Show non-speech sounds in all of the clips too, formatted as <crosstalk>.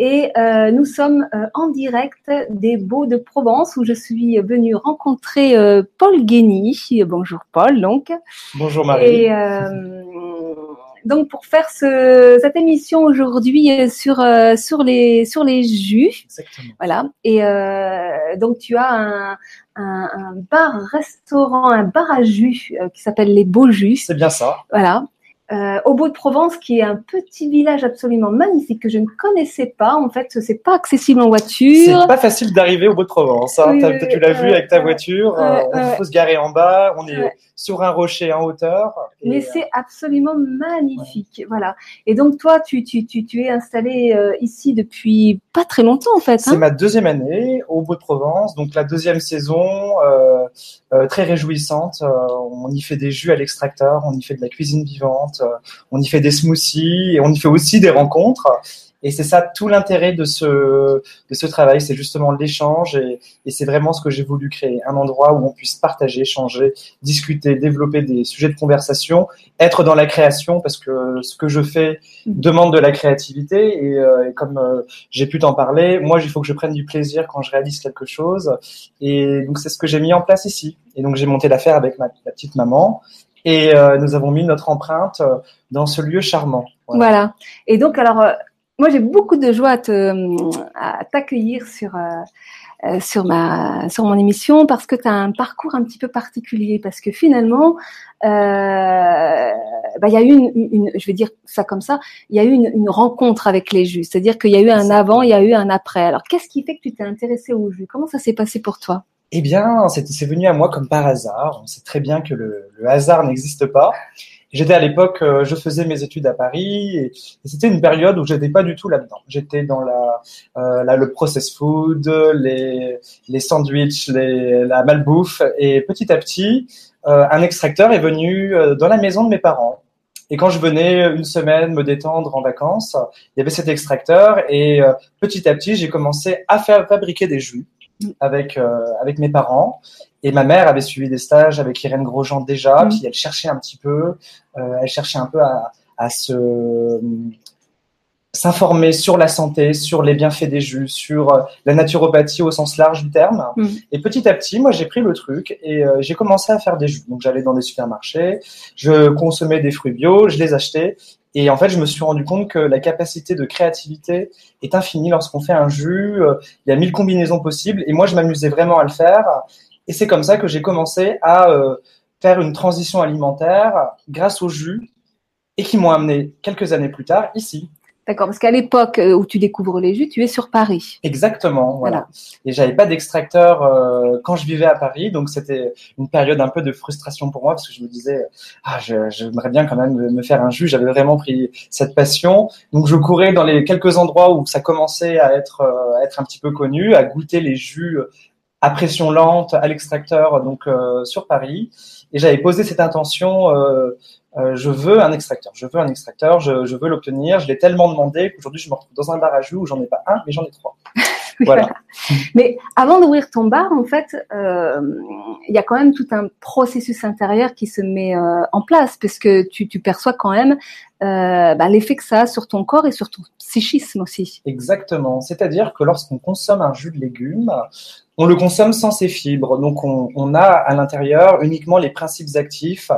Et euh, nous sommes euh, en direct des Beaux de Provence où je suis venue rencontrer euh, Paul Guény. Bonjour Paul, donc. Bonjour Marie. Et donc pour faire ce, cette émission aujourd'hui sur sur les sur les jus, Exactement. voilà. Et donc tu as un, un, un bar restaurant, un bar à jus qui s'appelle les Beaux Jus. C'est bien ça. Voilà. Euh, au Beau de Provence, qui est un petit village absolument magnifique que je ne connaissais pas. En fait, c'est pas accessible en C'est voiture. pas facile d'arriver au bout de Provence. Hein. Oui, oui, tu l'as oui, vu avec ta voiture. euh. Il faut se garer en bas. On est sur un rocher en hauteur. Et, Mais euh, c'est absolument magnifique, voilà. Et donc toi, tu tu tu, tu es installé euh, ici depuis pas très longtemps en fait. C'est Hein ma deuxième année au Beau de Provence, donc la deuxième saison euh, euh, très réjouissante. Euh, on y fait des jus à l'extracteur, on y fait de la cuisine vivante, euh, on y fait des smoothies et on y fait aussi des rencontres. Et c'est ça tout l'intérêt de ce de ce travail, c'est justement l'échange et, et c'est vraiment ce que j'ai voulu créer, un endroit où on puisse partager, échanger, discuter, développer des sujets de conversation, être dans la création parce que ce que je fais demande de la créativité et, euh, et comme euh, j'ai pu t'en parler. Moi, il faut que je prenne du plaisir quand je réalise quelque chose. Et donc, c'est ce que j'ai mis en place ici. Et donc, j'ai monté l'affaire avec ma, ma petite maman. Et euh, nous avons mis notre empreinte euh, dans ce lieu charmant. Voilà. Voilà. Et donc alors, euh, moi j'ai beaucoup de joie à te à t'accueillir sur euh, euh, sur ma sur mon émission parce que tu as un parcours un petit peu particulier. Parce que finalement euh, bah, il y a eu une, une- je vais dire ça comme ça il y a eu une, une rencontre avec les jus c'est-à-dire qu'il y a eu un avant il y a eu un après. Alors qu'est-ce qui fait que tu t'es intéressé aux jus comment ça s'est passé pour toi? Eh bien, c'est venu à moi comme par hasard. On sait très bien que le, le hasard n'existe pas. J'étais à l'époque, euh, je faisais mes études à Paris et, c'était une période où j'étais pas du tout là-dedans. J'étais dans la, euh, le process food, les, les sandwichs, les, la malbouffe et petit à petit, euh, un extracteur est venu euh, dans la maison de mes parents. Et quand je venais une semaine me détendre en vacances, il y avait cet extracteur et euh, petit à petit, j'ai commencé à faire fabriquer des jus avec euh, avec mes parents. Et ma mère avait suivi des stages avec Irène Grosjean déjà, Mhm. puis elle cherchait un petit peu, euh, elle cherchait un peu à, à se s'informer sur la santé, sur les bienfaits des jus, sur euh, la naturopathie au sens large du terme. Mhm. Et petit à petit, moi, j'ai pris le truc et euh, j'ai commencé à faire des jus. Donc, j'allais dans des supermarchés, je consommais des fruits bio, je les achetais. Et en fait, je me suis rendu compte que la capacité de créativité est infinie lorsqu'on fait un jus. Euh, Il y a mille combinaisons possibles. Et moi, je m'amusais vraiment à le faire. Et c'est comme ça que j'ai commencé à euh, faire une transition alimentaire grâce aux jus et qui m'ont amené quelques années plus tard ici. D'accord parce qu'à l'époque euh, où tu découvres les jus tu es sur Paris Exactement, voilà. Voilà. Et j'avais pas d'extracteur euh, quand je vivais à Paris, donc c'était une période un peu de frustration pour moi parce que je me disais ah j'aimerais bien quand même me faire un jus. J'avais vraiment pris cette passion, donc je courais dans les quelques endroits où ça commençait à être euh, à être un petit peu connu, à goûter les jus à pression lente à l'extracteur donc euh, sur Paris. Et j'avais posé cette intention. euh, euh, je veux un extracteur, je veux un extracteur, je, veux l'obtenir. Je l'ai tellement demandé qu'aujourd'hui je me retrouve dans un bar à jus où j'en ai pas un, mais j'en ai trois. <laughs> Voilà. Mais avant d'ouvrir ton bar, en fait, euh, il y a quand même tout un processus intérieur qui se met euh, en place, parce que tu, tu perçois quand même euh, bah, l'effet que ça a sur ton corps et sur ton psychisme aussi. Exactement. C'est-à-dire que lorsqu'on consomme un jus de légumes, on le consomme sans ses fibres. Donc, on, on a à l'intérieur uniquement les principes actifs,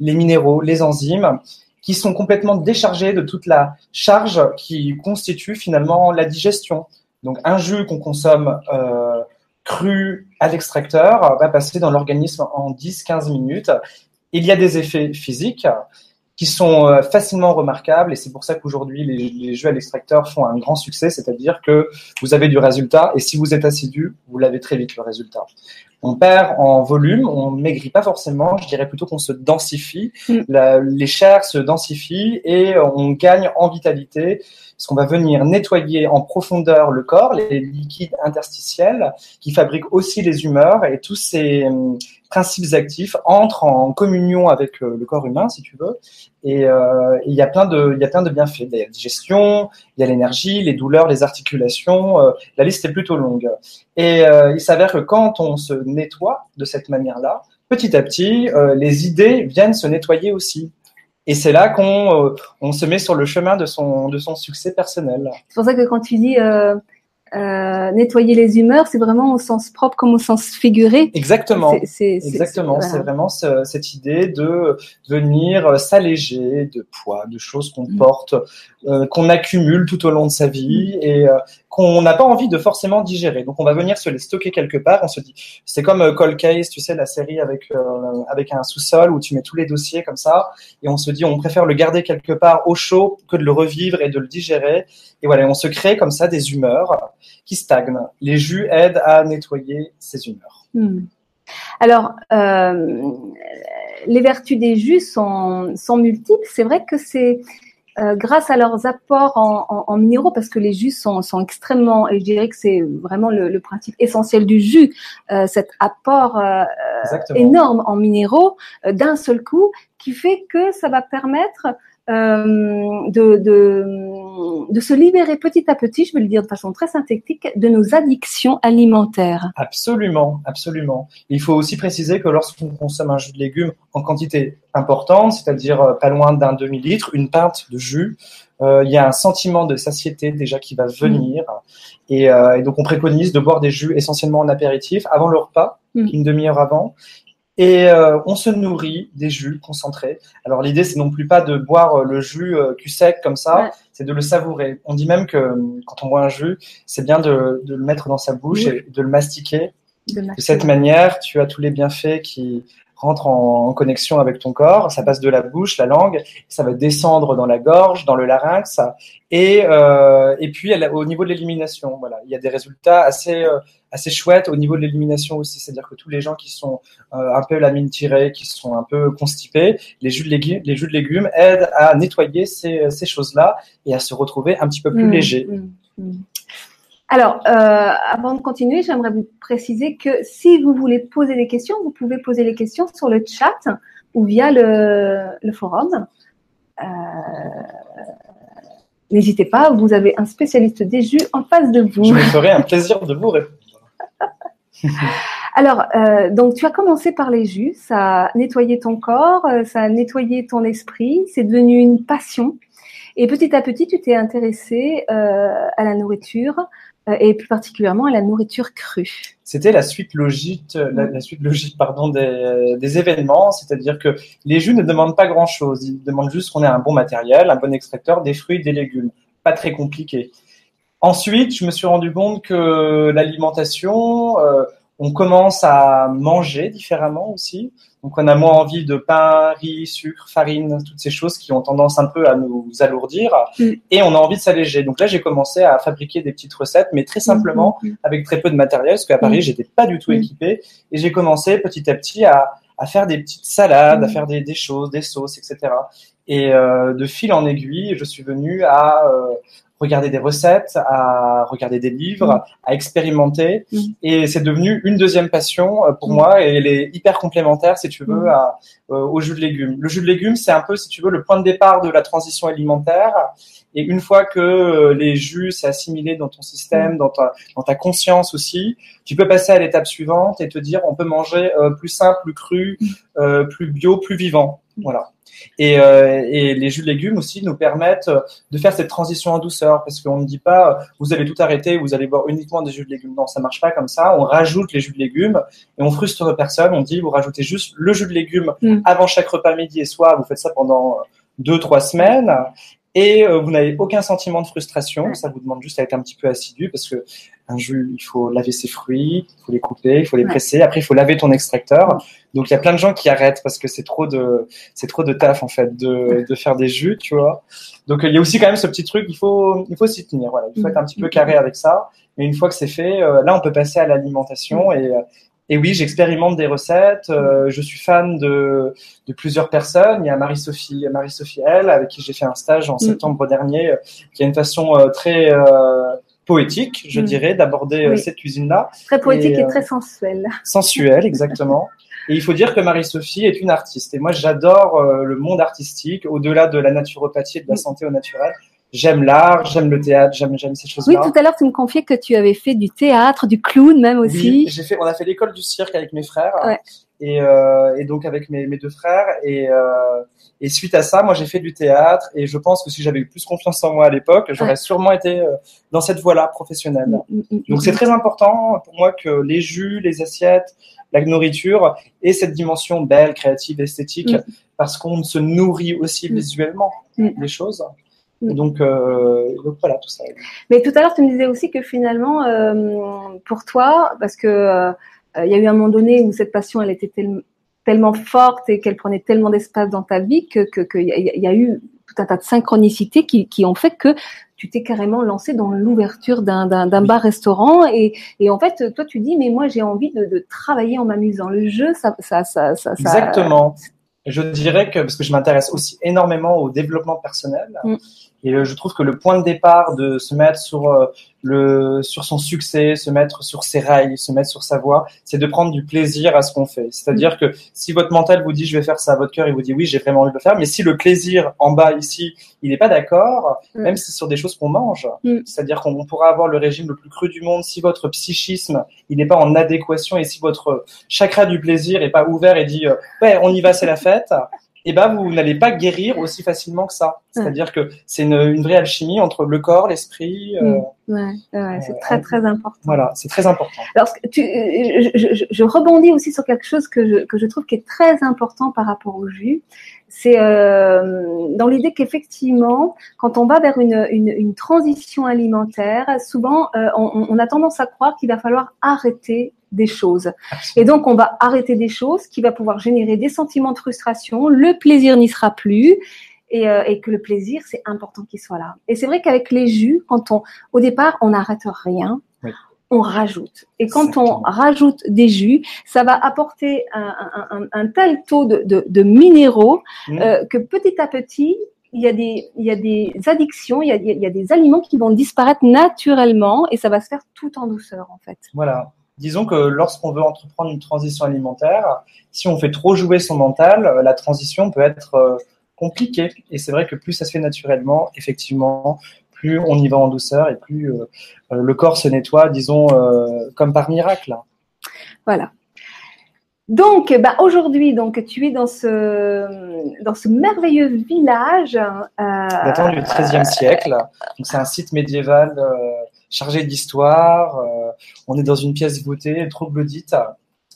les minéraux, les enzymes, qui sont complètement déchargés de toute la charge qui constitue finalement la digestion. Donc, un jus qu'on consomme euh, cru à l'extracteur va passer dans l'organisme en 10-15 minutes. Il y a des effets physiques qui sont euh, facilement remarquables et c'est pour ça qu'aujourd'hui les, les jeux à l'extracteur font un grand succès, c'est-à-dire que vous avez du résultat et si vous êtes assidu, vous l'avez très vite le résultat. On perd en volume, on maigrit pas forcément, je dirais plutôt qu'on se densifie, Mm. La- les chairs se densifient et on gagne en vitalité parce qu'on va venir nettoyer en profondeur le corps, les liquides interstitiels qui fabriquent aussi les humeurs et tous ces hum, principes actifs entrent en communion avec le corps humain, si tu veux. Et euh, il y a plein de, bienfaits. Il y a la digestion, il y a l'énergie, les douleurs, les articulations. euh, la liste est plutôt longue. Et euh, il s'avère que quand on se nettoie de cette manière-là, petit à petit, les idées viennent se nettoyer aussi. Et c'est là qu'on on se met sur le chemin de son de son succès personnel. C'est pour ça que quand tu dis euh, nettoyer les humeurs, c'est vraiment au sens propre comme au sens figuré. Exactement. C'est, Exactement. C'est vraiment cette idée de venir s'alléger de poids, de choses qu'on mm. porte, euh, qu'on accumule tout au long de sa vie et euh, qu'on n'a pas envie de forcément digérer. Donc on va venir se les stocker quelque part. On se dit, c'est comme euh, Cold Case, tu sais, la série avec avec un sous-sol où tu mets tous les dossiers comme ça, et on se dit, on préfère le garder quelque part au chaud que de le revivre et de le digérer. Et voilà, on se crée comme ça des humeurs qui stagnent. Les jus aident à nettoyer ces humeurs. Hmm. Alors, euh, les vertus des jus sont, sont multiples. C'est vrai que c'est euh, grâce à leurs apports en, en, minéraux, parce que les jus sont, sont extrêmement, et je dirais que c'est vraiment le, le, principe essentiel du jus, euh, cet apport euh, énorme en minéraux euh, d'un seul coup, qui fait que ça va permettre euh, de, de, de, se libérer petit à petit, je vais le dire de façon très synthétique, de nos addictions alimentaires. Absolument, absolument. Il faut aussi préciser que lorsqu'on consomme un jus de légumes en quantité importante, c'est-à-dire euh, pas loin d'un demi-litre, une pinte de jus, euh, il y a un sentiment de satiété déjà qui va venir. Et, euh, et, donc on préconise de boire des jus essentiellement en apéritif avant le repas, mm. une demi-heure avant, et euh, on se nourrit des jus concentrés. Alors l'idée, c'est non plus pas de boire euh, le jus euh, cul sec comme ça, c'est de le savourer. On dit même que quand on boit un jus, c'est bien de, de, le mettre dans sa bouche et de le mastiquer. De, de, cette manière, tu as tous les bienfaits qui rentrent en, en, connexion avec ton corps. Ça passe de la bouche, la langue, ça va descendre dans la gorge, dans le larynx, et, euh, et puis au niveau de l'élimination, voilà, il y a des résultats assez assez chouette au niveau de l'élimination aussi. C'est-à-dire que tous les gens qui sont euh, un peu la mine tirée, qui sont un peu constipés, les jus de légumes, les jus de légumes aident à nettoyer ces, ces choses-là et à se retrouver un petit peu plus mmh, léger. Mmh, mmh. Alors, euh, avant de continuer, j'aimerais vous préciser que si vous voulez poser des questions, vous pouvez poser les questions sur le chat ou via le, le forum. Euh, N'hésitez pas, vous avez un spécialiste des jus en face de vous. Je me ferai un plaisir de vous répondre. <laughs> Alors, euh, donc tu as commencé par les jus, ça a nettoyé ton corps, ça a nettoyé ton esprit, c'est devenu une passion. Et petit à petit, tu t'es intéressé euh, à la nourriture et plus particulièrement à la nourriture crue. C'était la suite logique, la, la, suite logique pardon des, des événements, c'est-à-dire que les jus ne demandent pas grand-chose, ils demandent juste qu'on ait un bon matériel, un bon extracteur, des fruits, des légumes, pas très compliqué. Ensuite, je me suis rendu compte que l'alimentation, euh, on commence à manger différemment aussi. Donc, on a moins envie de pain, riz, sucre, farine, toutes ces choses qui ont tendance un peu à nous alourdir. Mm. Et on a envie de s'alléger. Donc là, j'ai commencé à fabriquer des petites recettes, mais très simplement, mm, mm, avec très peu de matériel, parce qu'à Paris, j'étais pas du tout équipé. Et j'ai commencé petit à petit à, à faire des petites salades, à faire des, des, choses, des sauces, etc. Et euh, de fil en aiguille, je suis venu à euh, regarder des recettes, à regarder des livres, mm. à expérimenter. Mm. Et c'est devenu une deuxième passion euh, pour mm. moi et elle est hyper complémentaire, si tu veux, à, euh, au jus de légumes. Le jus de légumes, c'est un peu, si tu veux, le point de départ de la transition alimentaire. Et une fois que euh, les jus s'est assimilé dans ton système, dans ta, dans ta conscience aussi, tu peux passer à l'étape suivante et te dire on peut manger plus simple, plus cru, plus bio, plus vivant. Voilà. Et, euh, et, les jus de légumes aussi nous permettent de faire cette transition en douceur, parce qu'on ne dit pas vous allez tout arrêter, vous allez boire uniquement des jus de légumes. Non, ça marche pas comme ça. On rajoute les jus de légumes et on frustre personne. On dit vous rajoutez juste le jus de légumes mm. avant chaque repas midi et soir. Vous faites ça pendant deux trois semaines et euh, vous n'avez aucun sentiment de frustration. Ça vous demande juste à être un petit peu assidu parce que un jus, il faut laver ses fruits, il faut les couper, il faut les presser. Après, il faut laver ton extracteur. Donc, il y a plein de gens qui arrêtent parce que c'est trop de, c'est trop de taf en fait de, de faire des jus, tu vois. Donc, il y a aussi quand même ce petit truc. Il faut, il faut s'y tenir. Voilà, il faut être un petit peu carré avec ça. Et une fois que c'est fait, euh, là, on peut passer à l'alimentation et et oui, j'expérimente des recettes. Euh, je suis fan de, de, plusieurs personnes. Il y a Marie-Sophie, Marie-Sophie L, avec qui j'ai fait un stage en septembre dernier, euh, qui a une façon euh, très poétique, je mm. dirais, d'aborder cette cuisine-là. Très poétique et, très sensuelle. Sensuelle, <laughs> exactement. Et il faut dire que Marie-Sophie est une artiste. Et moi, j'adore le monde artistique, au-delà de la naturopathie et de la mm. santé au naturel j'aime l'art, j'aime le théâtre, j'aime j'aime ces choses-là. Oui, tout à l'heure tu me confiais que tu avais fait du théâtre, du clown même aussi. Oui, j'ai fait, on a fait l'école du cirque avec mes frères. Ouais. Et, euh, et donc avec mes, mes deux frères. Et, euh, et suite à ça, moi j'ai fait du théâtre. Et je pense que si j'avais eu plus confiance en moi à l'époque, j'aurais Ouais. sûrement été euh, dans cette voie-là professionnelle. Mm, mm, mm, Donc c'est très important pour moi que les jus, les assiettes, la nourriture aient cette dimension belle, créative, esthétique, Mm. parce qu'on se nourrit aussi Mm. visuellement des choses. Et donc, euh, donc voilà tout ça. Mais tout à l'heure, tu me disais aussi que finalement, euh, pour toi, parce que euh, il y a eu un moment donné où cette passion, elle était tel- tellement forte et qu'elle prenait tellement d'espace dans ta vie que que- qu'il y, a- il y a eu tout un tas de synchronicités qui, qui ont fait que tu t'es carrément lancé dans l'ouverture d'un d'un- d'un Oui. bar-restaurant et, et en fait, toi, tu dis, mais moi, j'ai envie de, de travailler en m'amusant. Le jeu, ça, ça, ça, ça, ça- Exactement. Je dirais que, parce que je m'intéresse aussi énormément au développement personnel, Mm. Et euh, je trouve que le point de départ de se mettre sur, euh, le, sur son succès, se mettre sur ses rails, se mettre sur sa voie, c'est de prendre du plaisir à ce qu'on fait. C'est-à-dire Mm. que si votre mental vous dit je vais faire ça, votre cœur il vous dit oui, j'ai vraiment envie de le faire, mais si le plaisir en bas ici, il n'est pas d'accord, Mm. même si c'est sur des choses qu'on mange, Mm. c'est-à-dire qu'on pourra avoir le régime le plus cru du monde si votre psychisme il n'est pas en adéquation et si votre chakra du plaisir est pas ouvert et dit euh, ouais on y va c'est la fête et ben vous n'allez pas guérir aussi facilement que ça c'est-à-dire que c'est une, une vraie alchimie entre le corps l'esprit euh, Ouais, ouais, c'est Euh, très, très important. voilà c'est très important Alors, tu, je, je- je- je rebondis aussi sur quelque chose que je, que je trouve qui est très important par rapport au jus. C'est euh, dans l'idée qu'effectivement, quand on va vers une, une, une transition alimentaire, souvent euh, on, on a tendance à croire qu'il va falloir arrêter des choses. Et donc, on va arrêter des choses qui va pouvoir générer des sentiments de frustration. Le plaisir n'y sera plus. Et, euh, et que le plaisir, c'est important qu'il soit là. Et c'est vrai qu'avec les jus, quand on, au départ, on n'arrête rien, Oui. on rajoute. Et quand Exactement. on rajoute des jus, ça va apporter un, un, un, un tel taux de, de, de minéraux Mm. euh, que petit à petit, il y a des, il y a des addictions, il y a, il y a des aliments qui vont disparaître naturellement et ça va se faire tout en douceur, en fait. Voilà. Disons que lorsqu'on veut entreprendre une transition alimentaire, si on fait trop jouer son mental, euh, la transition peut être euh, compliquée. Et c'est vrai que plus ça se fait naturellement, effectivement, plus on y va en douceur et plus euh, le corps se nettoie, disons, comme par miracle. Voilà. Donc, bah, aujourd'hui, donc tu es dans ce dans ce merveilleux village. Euh, datant du XIIIe siècle. C'est un site médiéval euh, chargé d'histoire. euh, on est dans une pièce voûtée, troglodyte.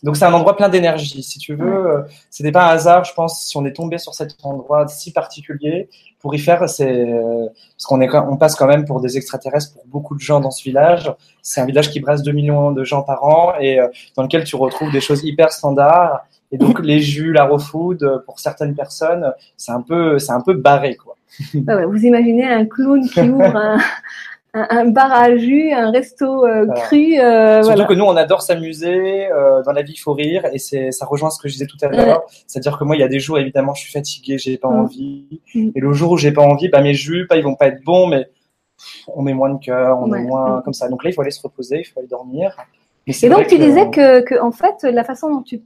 Donc c'est un endroit plein d'énergie. Si tu veux, euh, c'était pas un hasard, je pense, si on est tombé sur cet endroit si particulier pour y faire. C'est euh, parce qu'on est on passe quand même pour des extraterrestres pour beaucoup de gens dans ce village. C'est un village qui brasse 2 millions de gens par an et dans lequel tu retrouves des choses hyper standards. Et donc <laughs> les jus, la raw food, pour certaines personnes, c'est un peu, c'est un peu barré quoi. vous imaginez un clown qui <laughs> ouvre un, un, un bar à jus, un resto euh, Voilà. cru. euh, Surtout voilà. que nous, on adore s'amuser. euh, dans la vie, il faut rire, et c'est ça rejoint ce que je disais tout à l'heure. C'est-à-dire que moi, il y a des jours, évidemment, je suis fatigué, j'ai pas Mm. envie. Mm. Et le jour où j'ai pas envie, bah mes jus, pas ils vont pas être bons, mais on met moins de cœur, on Ouais. est moins Mm. comme ça. Donc là, il faut aller se reposer, il faut aller dormir. Et c'est donc tu disais que, que en fait la façon dont tu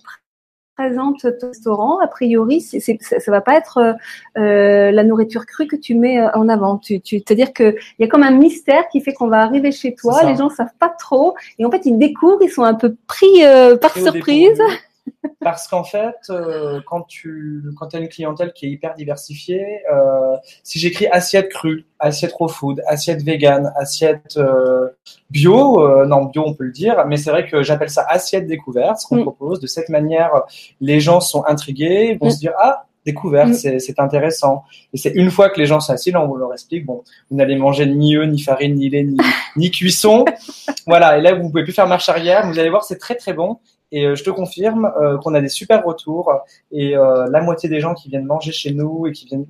pr- présentes ton restaurant, a priori, c'est, ça va pas être euh, euh, la nourriture crue que tu mets euh, en avant. Tu, tu, c'est-à-dire que il y a comme un mystère qui fait qu'on va arriver chez toi, les gens savent pas trop, et en fait ils découvrent, ils sont un peu pris euh, par Et au surprise. Parce qu'en fait, euh, quand tu quand as une clientèle qui est hyper diversifiée, euh, si j'écris assiette crue, assiette raw food, assiette vegan, assiette euh, bio, non bio on peut le dire, mais c'est vrai que j'appelle ça assiette découverte, ce qu'on Mm. propose. De cette manière, les gens sont intrigués, ils vont Mm. se dire ah découverte, Mm. c'est c'est intéressant. Et c'est une fois que les gens sont assis, là on leur explique bon, vous n'allez manger ni œufs, ni farine, ni lait, ni, ni cuisson. <laughs> Voilà, et là vous pouvez plus faire marche arrière. Vous allez voir, c'est très très bon. Et euh, je te confirme euh, qu'on a des super retours et euh, la moitié des gens qui viennent manger chez nous et qui viennent,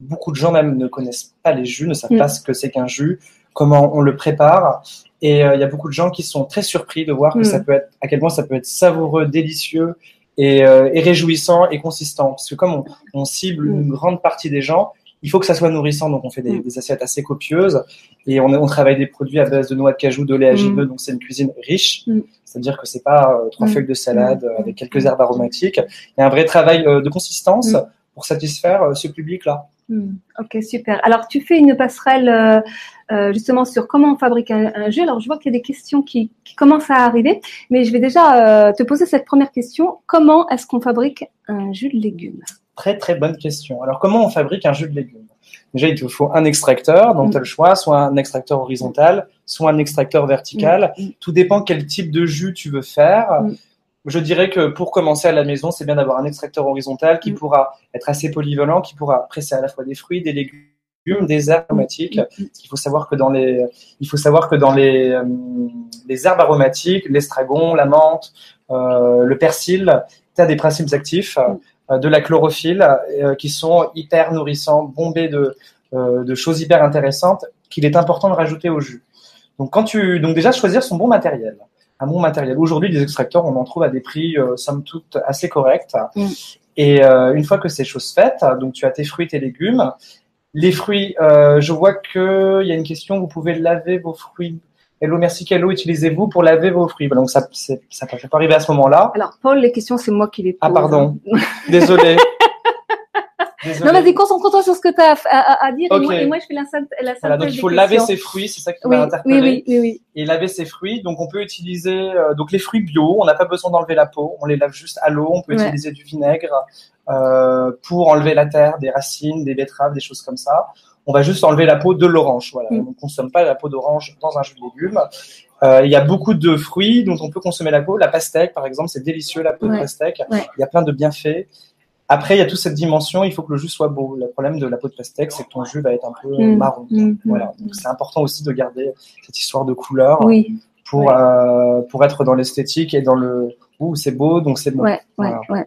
beaucoup de gens même ne connaissent pas les jus, ne savent Mm. pas ce que c'est qu'un jus, comment on le prépare. Et il y a beaucoup de gens qui sont très surpris de voir que Mm. ça peut être, à quel point ça peut être savoureux, délicieux et, euh, et réjouissant et consistant. Parce que comme on, on cible Mm. une grande partie des gens, il faut que ça soit nourrissant, donc on fait des, Mm. des assiettes assez copieuses et on, on travaille des produits à base de noix de cajou, de lait agineux, donc c'est une cuisine riche. Mm. C'est-à-dire que c'est pas euh, trois Mm. feuilles de salade Mm. avec quelques herbes aromatiques. Il y a un vrai travail euh, de consistance Mm. pour satisfaire euh, ce public-là. Ok, super. Alors tu fais une passerelle euh, justement sur comment on fabrique un, jus. Alors je vois qu'il y a des questions qui, qui, commencent à arriver, mais je vais déjà euh, te poser cette première question. Comment est-ce qu'on fabrique un jus de légumes? Très très bonne question. Alors comment on fabrique un jus de légumes? Déjà, il te faut un extracteur, donc mm. tu as le choix, soit un extracteur horizontal, soit un extracteur vertical. Mm. Tout dépend quel type de jus tu veux faire. Mm. Je dirais que pour commencer à la maison, c'est bien d'avoir un extracteur horizontal qui pourra être assez polyvalent, qui pourra presser à la fois des fruits, des légumes, des herbes aromatiques. Il faut savoir que dans les, il faut savoir que dans les, euh, les herbes aromatiques, l'estragon, la menthe, euh, le persil, tu as des principes actifs euh, de la chlorophylle qui sont hyper nourrissants, bombés de, de choses hyper intéressantes qu'il est important de rajouter au jus. Donc, quand tu, donc déjà choisir son bon matériel, un bon matériel. Aujourd'hui, des extracteurs, on en trouve à des prix somme toute assez corrects. Mm. Et une fois que ces choses faites, donc tu as tes fruits, tes légumes. Les fruits, je vois qu'il y a une question. Vous pouvez laver vos fruits Hello, merci, quelle eau utilisez-vous pour laver vos fruits? Donc, ça ça peut pas arriver à ce moment-là. Alors, Paul, les questions, c'est moi qui les ah, pose. Ah, pardon. <laughs> Désolé. Non, vas-y, concentre-toi sur ce que tu as à, dire et, moi, je fais la la voilà, donc, il faut laver ses fruits, c'est ça qui m'a interpellé. Oui, oui, oui, Et laver ses fruits, donc on peut utiliser euh, donc les fruits bio, on n'a pas besoin d'enlever la peau, on les lave juste à l'eau, on peut utiliser du vinaigre euh, pour enlever la terre, des racines, des betteraves, des choses comme ça on va juste enlever la peau de l'orange. Voilà. Mm. On ne consomme pas la peau d'orange dans un jus de légumes. Euh, il y a beaucoup de fruits dont on peut consommer la peau. La pastèque, par exemple, c'est délicieux, la peau de pastèque. Il y a plein de bienfaits. Après, il y a toute cette dimension, il faut que le jus soit beau. Le problème de la peau de pastèque, c'est que ton jus va être un peu mm. marron. Mm. Voilà. Donc, c'est important aussi de garder cette histoire de couleur pour, euh, pour être dans l'esthétique et dans le, ouh, c'est beau, donc c'est bon. Ouais, ouais, ouais,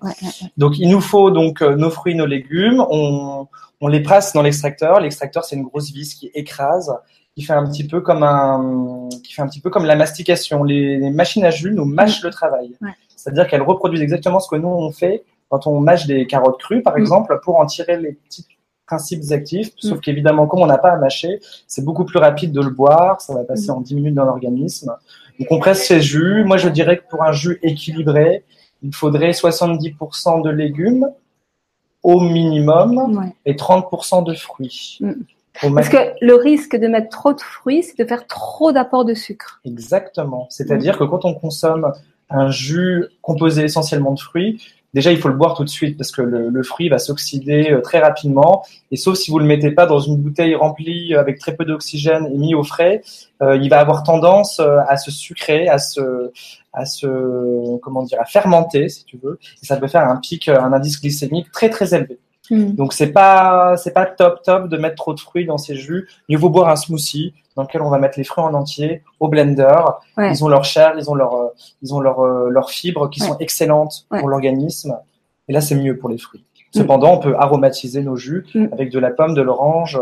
donc, il nous faut donc euh, nos fruits, nos légumes. On, on les passe dans l'extracteur. L'extracteur, c'est une grosse vis qui écrase, qui fait un petit peu comme un, qui fait un petit peu comme la mastication. Les, machines à jus nous mâchent le travail. C'est-à-dire qu'elles reproduisent exactement ce que nous on fait quand on mâche des carottes crues, par mm. exemple, pour en tirer les petits principes actifs. Sauf mm. qu'évidemment, comme on n'a pas à mâcher, c'est beaucoup plus rapide de le boire. Ça va passer mm. en 10 minutes dans l'organisme. Donc on presse ces jus. Moi, je dirais que pour un jus équilibré, il faudrait 70% de légumes au minimum et 30% de fruits. Parce que le risque de mettre trop de fruits, c'est de faire trop d'apport de sucre. Exactement. C'est-à-dire que quand on consomme un jus composé essentiellement de fruits, déjà il faut le boire tout de suite parce que le, fruit va s'oxyder euh, très rapidement et sauf si vous le mettez pas dans une bouteille remplie avec très peu d'oxygène et mis au frais, euh, il va avoir tendance euh, à se sucrer, à se à se comment dire à fermenter si tu veux et ça peut faire un pic un indice glycémique très très élevé. Hmm. Donc c'est pas c'est pas top top de mettre trop de fruits dans ces jus. Mieux vaut boire un smoothie dans lequel on va mettre les fruits en entier au blender. Ils ont leur chair, ils ont leur ils ont leur leurs fibres qui sont excellentes pour l'organisme. Et là c'est mieux pour les fruits. Hmm. Cependant, on peut aromatiser nos jus hmm. avec de la pomme, de l'orange.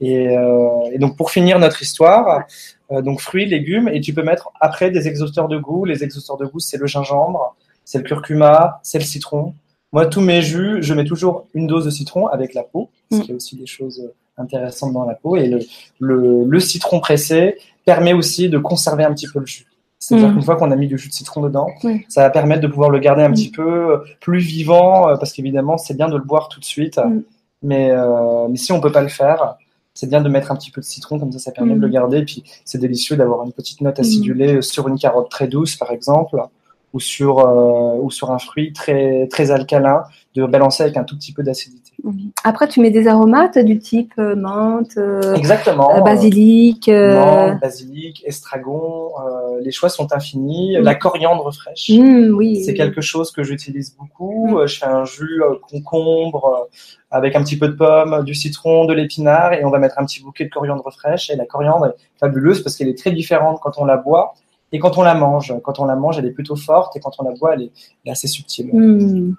Et, euh, et, donc, pour finir notre histoire, euh, donc fruits, légumes, et tu peux mettre après des exhausteurs de goût. Les exhausteurs de goût, c'est le gingembre, c'est le curcuma, c'est le citron. Moi, tous mes jus, je mets toujours une dose de citron avec la peau, parce qu'il y a aussi des choses intéressantes dans la peau. Et le, le, le citron pressé permet aussi de conserver un petit peu le jus. C'est-à-dire mm. qu'une fois qu'on a mis du jus de citron dedans, ça va permettre de pouvoir le garder un mm. petit peu plus vivant, euh, parce qu'évidemment, c'est bien de le boire tout de suite. Mm. Mais, euh, mais si on peut pas le faire, c'est bien de mettre un petit peu de citron, comme ça, ça permet de le mm. garder. Et puis, c'est délicieux d'avoir une petite note acidulée mm. sur une carotte très douce, par exemple, ou sur, euh, ou sur un fruit très, très alcalin, de balancer avec un tout petit peu d'acidité. Mm. Après, tu mets des aromates du type euh, menthe, euh, Exactement, basilic. Menthe, basilic, estragon. les choix sont infinis. La coriandre fraîche, oui, c'est quelque chose que j'utilise beaucoup. Je fais un jus concombre avec un petit peu de pomme, du citron, de l'épinard, et on va mettre un petit bouquet de coriandre fraîche. Et la coriandre est fabuleuse parce qu'elle est très différente quand on la boit et quand on la mange. Quand on la mange, elle est plutôt forte, et quand on la boit, elle est, assez subtile. Hmm.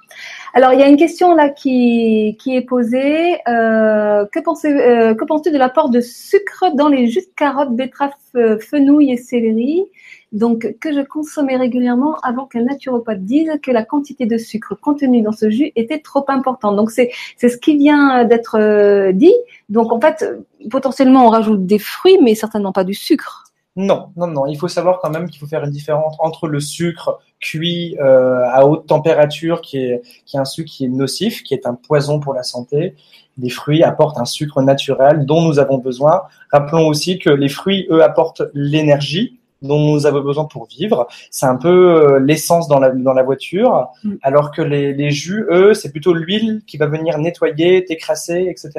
Alors, il y a une question là qui, est posée. Euh, que, pensez, euh, penses-tu de l'apport de sucre dans les jus de carottes, betteraves, euh, fenouil et céleri? Donc que je consommais régulièrement avant qu'un naturopathe dise que la quantité de sucre contenue dans ce jus était trop importante. Donc c'est ce qui vient d'être dit. Donc en fait, potentiellement on rajoute des fruits, mais certainement pas du sucre. Non, non, non. Il faut savoir quand même qu'il faut faire une différence entre le sucre cuit euh, à haute température, qui est, qui est un sucre qui est nocif, qui est un poison pour la santé. Les fruits apportent un sucre naturel dont nous avons besoin. Rappelons aussi que les fruits, eux, apportent l'énergie dont nous avons besoin pour vivre. C'est un peu euh, l'essence dans la, dans la voiture, Mm. alors que les, les jus, eux, c'est plutôt l'huile qui va venir nettoyer, décrasser, etc.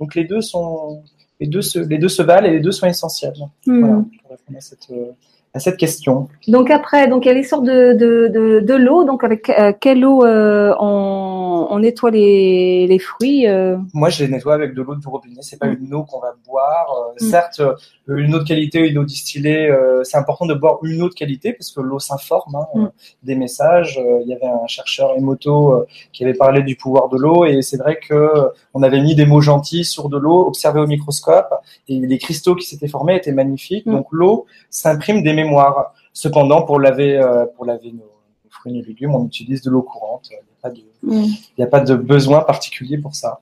Donc les deux sont, les deux se, les deux se valent et les deux sont essentiels. Hmm. Voilà, pour répondre à cette, euh, à cette question. Donc après, donc il y a de, de, de, de l'eau. Donc avec euh, quelle eau euh, on, on nettoie les, les fruits euh, Moi, je les nettoie avec de l'eau du robinet. C'est pas Mm. une eau qu'on va boire. Euh, Mm. Certes, euh, une eau de qualité, une eau distillée, euh, c'est important de boire une eau de qualité parce que l'eau s'informe hein, Mm. des messages. Il y avait un chercheur Emoto qui avait parlé du pouvoir de l'eau et c'est vrai que on avait mis des mots gentils sur de l'eau, observé au microscope et les cristaux qui s'étaient formés étaient magnifiques. Donc l'eau s'imprime des mémoires. Cependant, pour laver, euh, pour laver nos fruits et légumes, on utilise de l'eau courante. Il n'y a pas de il n'y a pas de besoin particulier pour ça.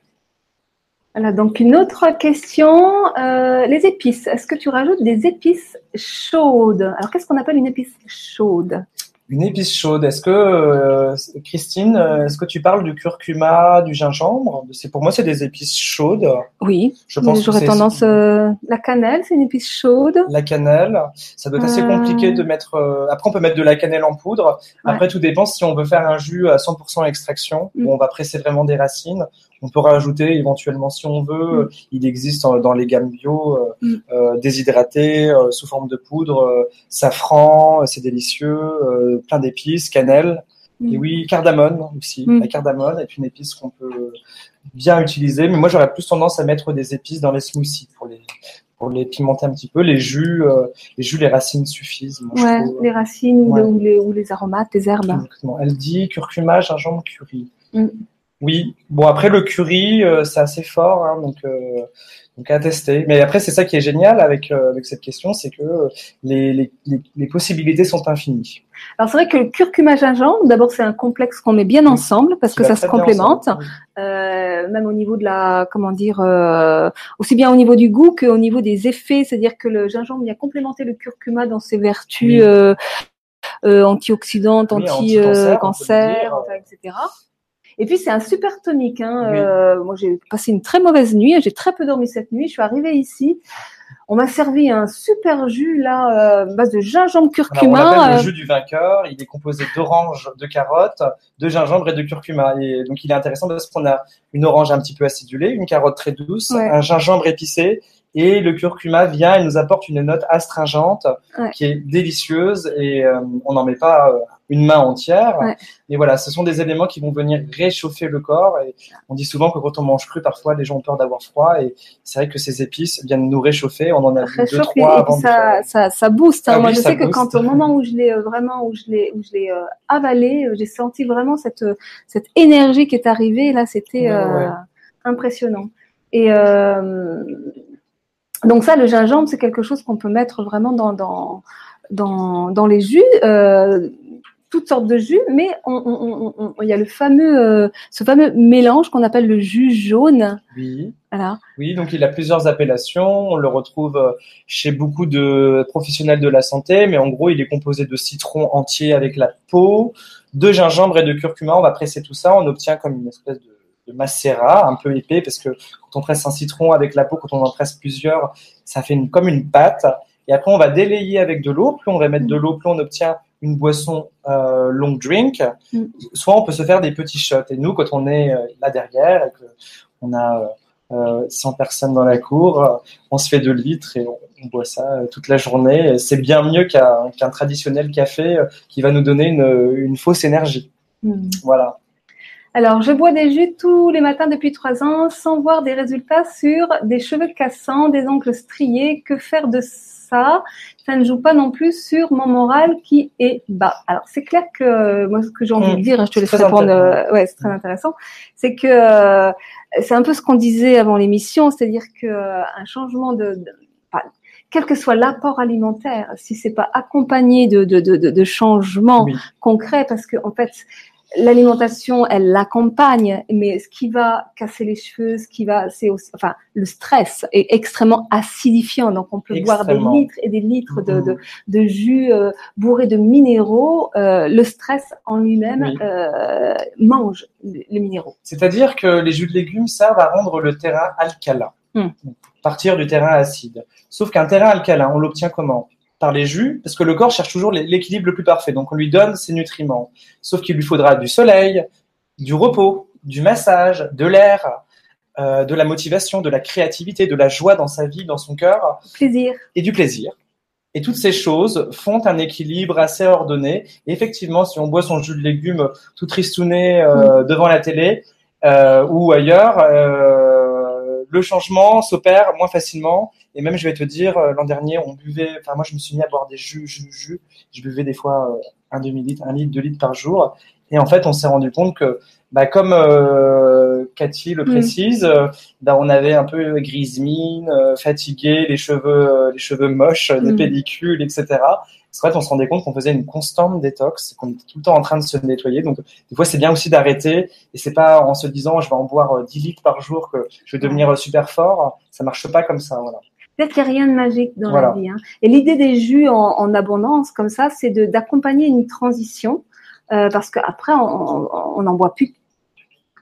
Voilà, donc une autre question, euh, les épices. Est-ce que tu rajoutes des épices chaudes? Alors qu'est-ce qu'on appelle une épice chaude? Une épice chaude, est-ce que, euh, Christine, euh, est-ce que tu parles du curcuma, du gingembre? C'est Pour moi, c'est des épices chaudes. Oui, Je pense que j'aurais tendance. euh, la cannelle, c'est une épice chaude. La cannelle, ça doit être assez Euh. compliqué de mettre. euh, Après, on peut mettre de la cannelle en poudre. Après, tout dépend si on veut faire un jus à 100% extraction, Mm. où on va presser vraiment des racines. On peut rajouter éventuellement, si on veut, Mm. il existe euh, dans les gammes bio euh, Mm. euh, déshydratés euh, sous forme de poudre, safran, c'est délicieux, plein d'épices, cannelle. Et Mm. oui, cardamone aussi. La cardamone est une épice qu'on peut bien utiliser, mais moi j'aurais plus tendance à mettre des épices dans les smoothies pour les pour les pimenter un petit peu. Les jus, euh, les jus, les racines suffisent. moi, je Ouais, trouve. les racines ou, Ouais. le- ou les, ou les aromates, les herbes. Exactement. Elle dit curcuma, gingembre, curry. Mm. Oui. Bon après le curry, euh, c'est assez fort, hein, donc euh, donc à tester. Mais après c'est ça qui est génial avec euh, avec cette question, c'est que les, les les les possibilités sont infinies. Alors c'est vrai que le curcuma gingembre, d'abord c'est un complexe qu'on met bien ensemble parce Qui que ça se complémente, ensemble. euh, même au niveau de la, comment dire, euh, aussi bien au niveau du goût qu'au niveau des effets, c'est-à-dire que le gingembre vient complémenter le curcuma dans ses vertus Oui. euh, euh, antioxydantes, Oui, anti-cancer, dire. enfin, etc. Et puis c'est un super tonique. Hein. Oui. Euh, moi j'ai passé une très mauvaise nuit, j'ai très peu dormi cette nuit. Je suis arrivée ici, on m'a servi un super jus là, euh, base de gingembre Alors, on curcuma. l'appelle euh, le jus du vainqueur. Il est composé d'orange, de carottes, de gingembre et de curcuma. Et donc, il est intéressant parce qu'on a une orange un petit peu acidulée, une carotte très douce, Ouais. un gingembre épicé. Et le curcuma vient et nous apporte une note astringente Ouais. qui est délicieuse et euh, on n'en met pas euh, une main entière. Ouais. Mais voilà, ce sont des éléments qui vont venir réchauffer le corps. Et on dit souvent que quand on mange cru, parfois les gens ont peur d'avoir froid. Et c'est vrai que ces épices viennent nous réchauffer. On en a vu deux, et, trois et avant ça, ça, ça booste. Hein. Ah Moi, je sais que quand au moment où je l'ai euh, vraiment, où je l'ai, où je l'ai euh, avalé, j'ai senti vraiment cette cette énergie qui est arrivée. Là, c'était euh, ouais. impressionnant. Et donc ça, le gingembre, c'est quelque chose qu'on peut mettre vraiment dans dans dans, dans les jus. Euh, toutes sortes de jus, mais on, on, on, on- il y a le fameux, euh, ce fameux mélange qu'on appelle le jus jaune. Oui. Voilà. Oui, donc il a plusieurs appellations. On le retrouve euh, chez beaucoup de professionnels de la santé, mais en gros, il est composé de citron entier avec la peau, de gingembre et de curcuma. On va presser tout ça, on obtient comme une espèce de, de macérat un peu épais, parce que quand on presse un citron avec la peau, quand on en presse plusieurs, ça fait une, comme une pâte. Et après, on va délayer avec de l'eau. Plus on va mettre de l'eau, plus on obtient une boisson euh, long drink. Mm. Soit on peut se faire des petits shots. Et nous, quand on est euh, là derrière et que on a euh, 100 personnes dans la cour, euh, on se fait 2 litres et on, on boit ça euh, toute la journée. C'est bien mieux qu'un traditionnel café euh, qui va nous donner une, une fausse énergie. Hmm. Voilà. Alors, je bois des jus tous les matins depuis trois ans sans voir des résultats sur des cheveux cassants, des ongles striés. Que faire de ça? Ça ne joue pas non plus sur mon moral qui est bas. Alors, c'est clair que euh, moi, ce que j'ai envie Mmh. de dire, hein, je te laisse répondre. euh, ouais, c'est très intéressant. C'est que euh, c'est un peu ce qu'on disait avant l'émission, c'est-à-dire que un changement de, de enfin, quel que soit l'apport alimentaire, si c'est pas accompagné de, de, de, de, de changements Oui. concrets, parce que en fait, l'alimentation, elle l'accompagne, mais ce qui va casser les cheveux, ce qui va, c'est aussi, enfin, le stress est extrêmement acidifiant. Donc, on peut boire des litres et des litres de, de, de jus euh, bourrés de minéraux. Euh, le stress en lui-même euh, mange les minéraux. C'est-à-dire que les jus de légumes servent à rendre le terrain alcalin, Hmm. partir du terrain acide. Sauf qu'un terrain alcalin, on l'obtient comment? Par les jus, parce que le corps cherche toujours l'équilibre le plus parfait. Donc on lui donne ses nutriments. Sauf qu'il lui faudra du soleil, du repos, du massage, de l'air, euh, de la motivation, de la créativité, de la joie dans sa vie, dans son cœur. Plaisir. Et du plaisir. Et toutes ces choses font un équilibre assez ordonné. Et effectivement, si on boit son jus de légumes tout tristouné euh, devant la télé euh, ou ailleurs, le changement s'opère moins facilement. Et même, je vais te dire, euh, l'an dernier, on buvait, enfin, moi, je me suis mis à boire des jus, jus, jus. Je buvais des fois euh, un demi-litre, un litre, deux litres par jour. Et en fait, on s'est rendu compte que, bah, comme euh, Cathy le Mm. précise, euh, bah, on avait un peu grise mine, euh, fatigué, les cheveux, euh, les cheveux moches, des Mm. pellicules, etc. C'est vrai, on se rendait compte qu'on faisait une constante détox, qu'on était tout le temps en train de se nettoyer. Donc, des fois, c'est bien aussi d'arrêter. Et c'est pas en se disant, je vais en boire euh, 10 litres par jour que je vais devenir super fort. Ça marche pas comme ça, voilà. Peut-être qu'il n'y a rien de magique dans Voilà. la vie. Hein. Et l'idée des jus en, en abondance, comme ça, c'est d'accompagner une transition, euh, parce qu'après, on n'en boit plus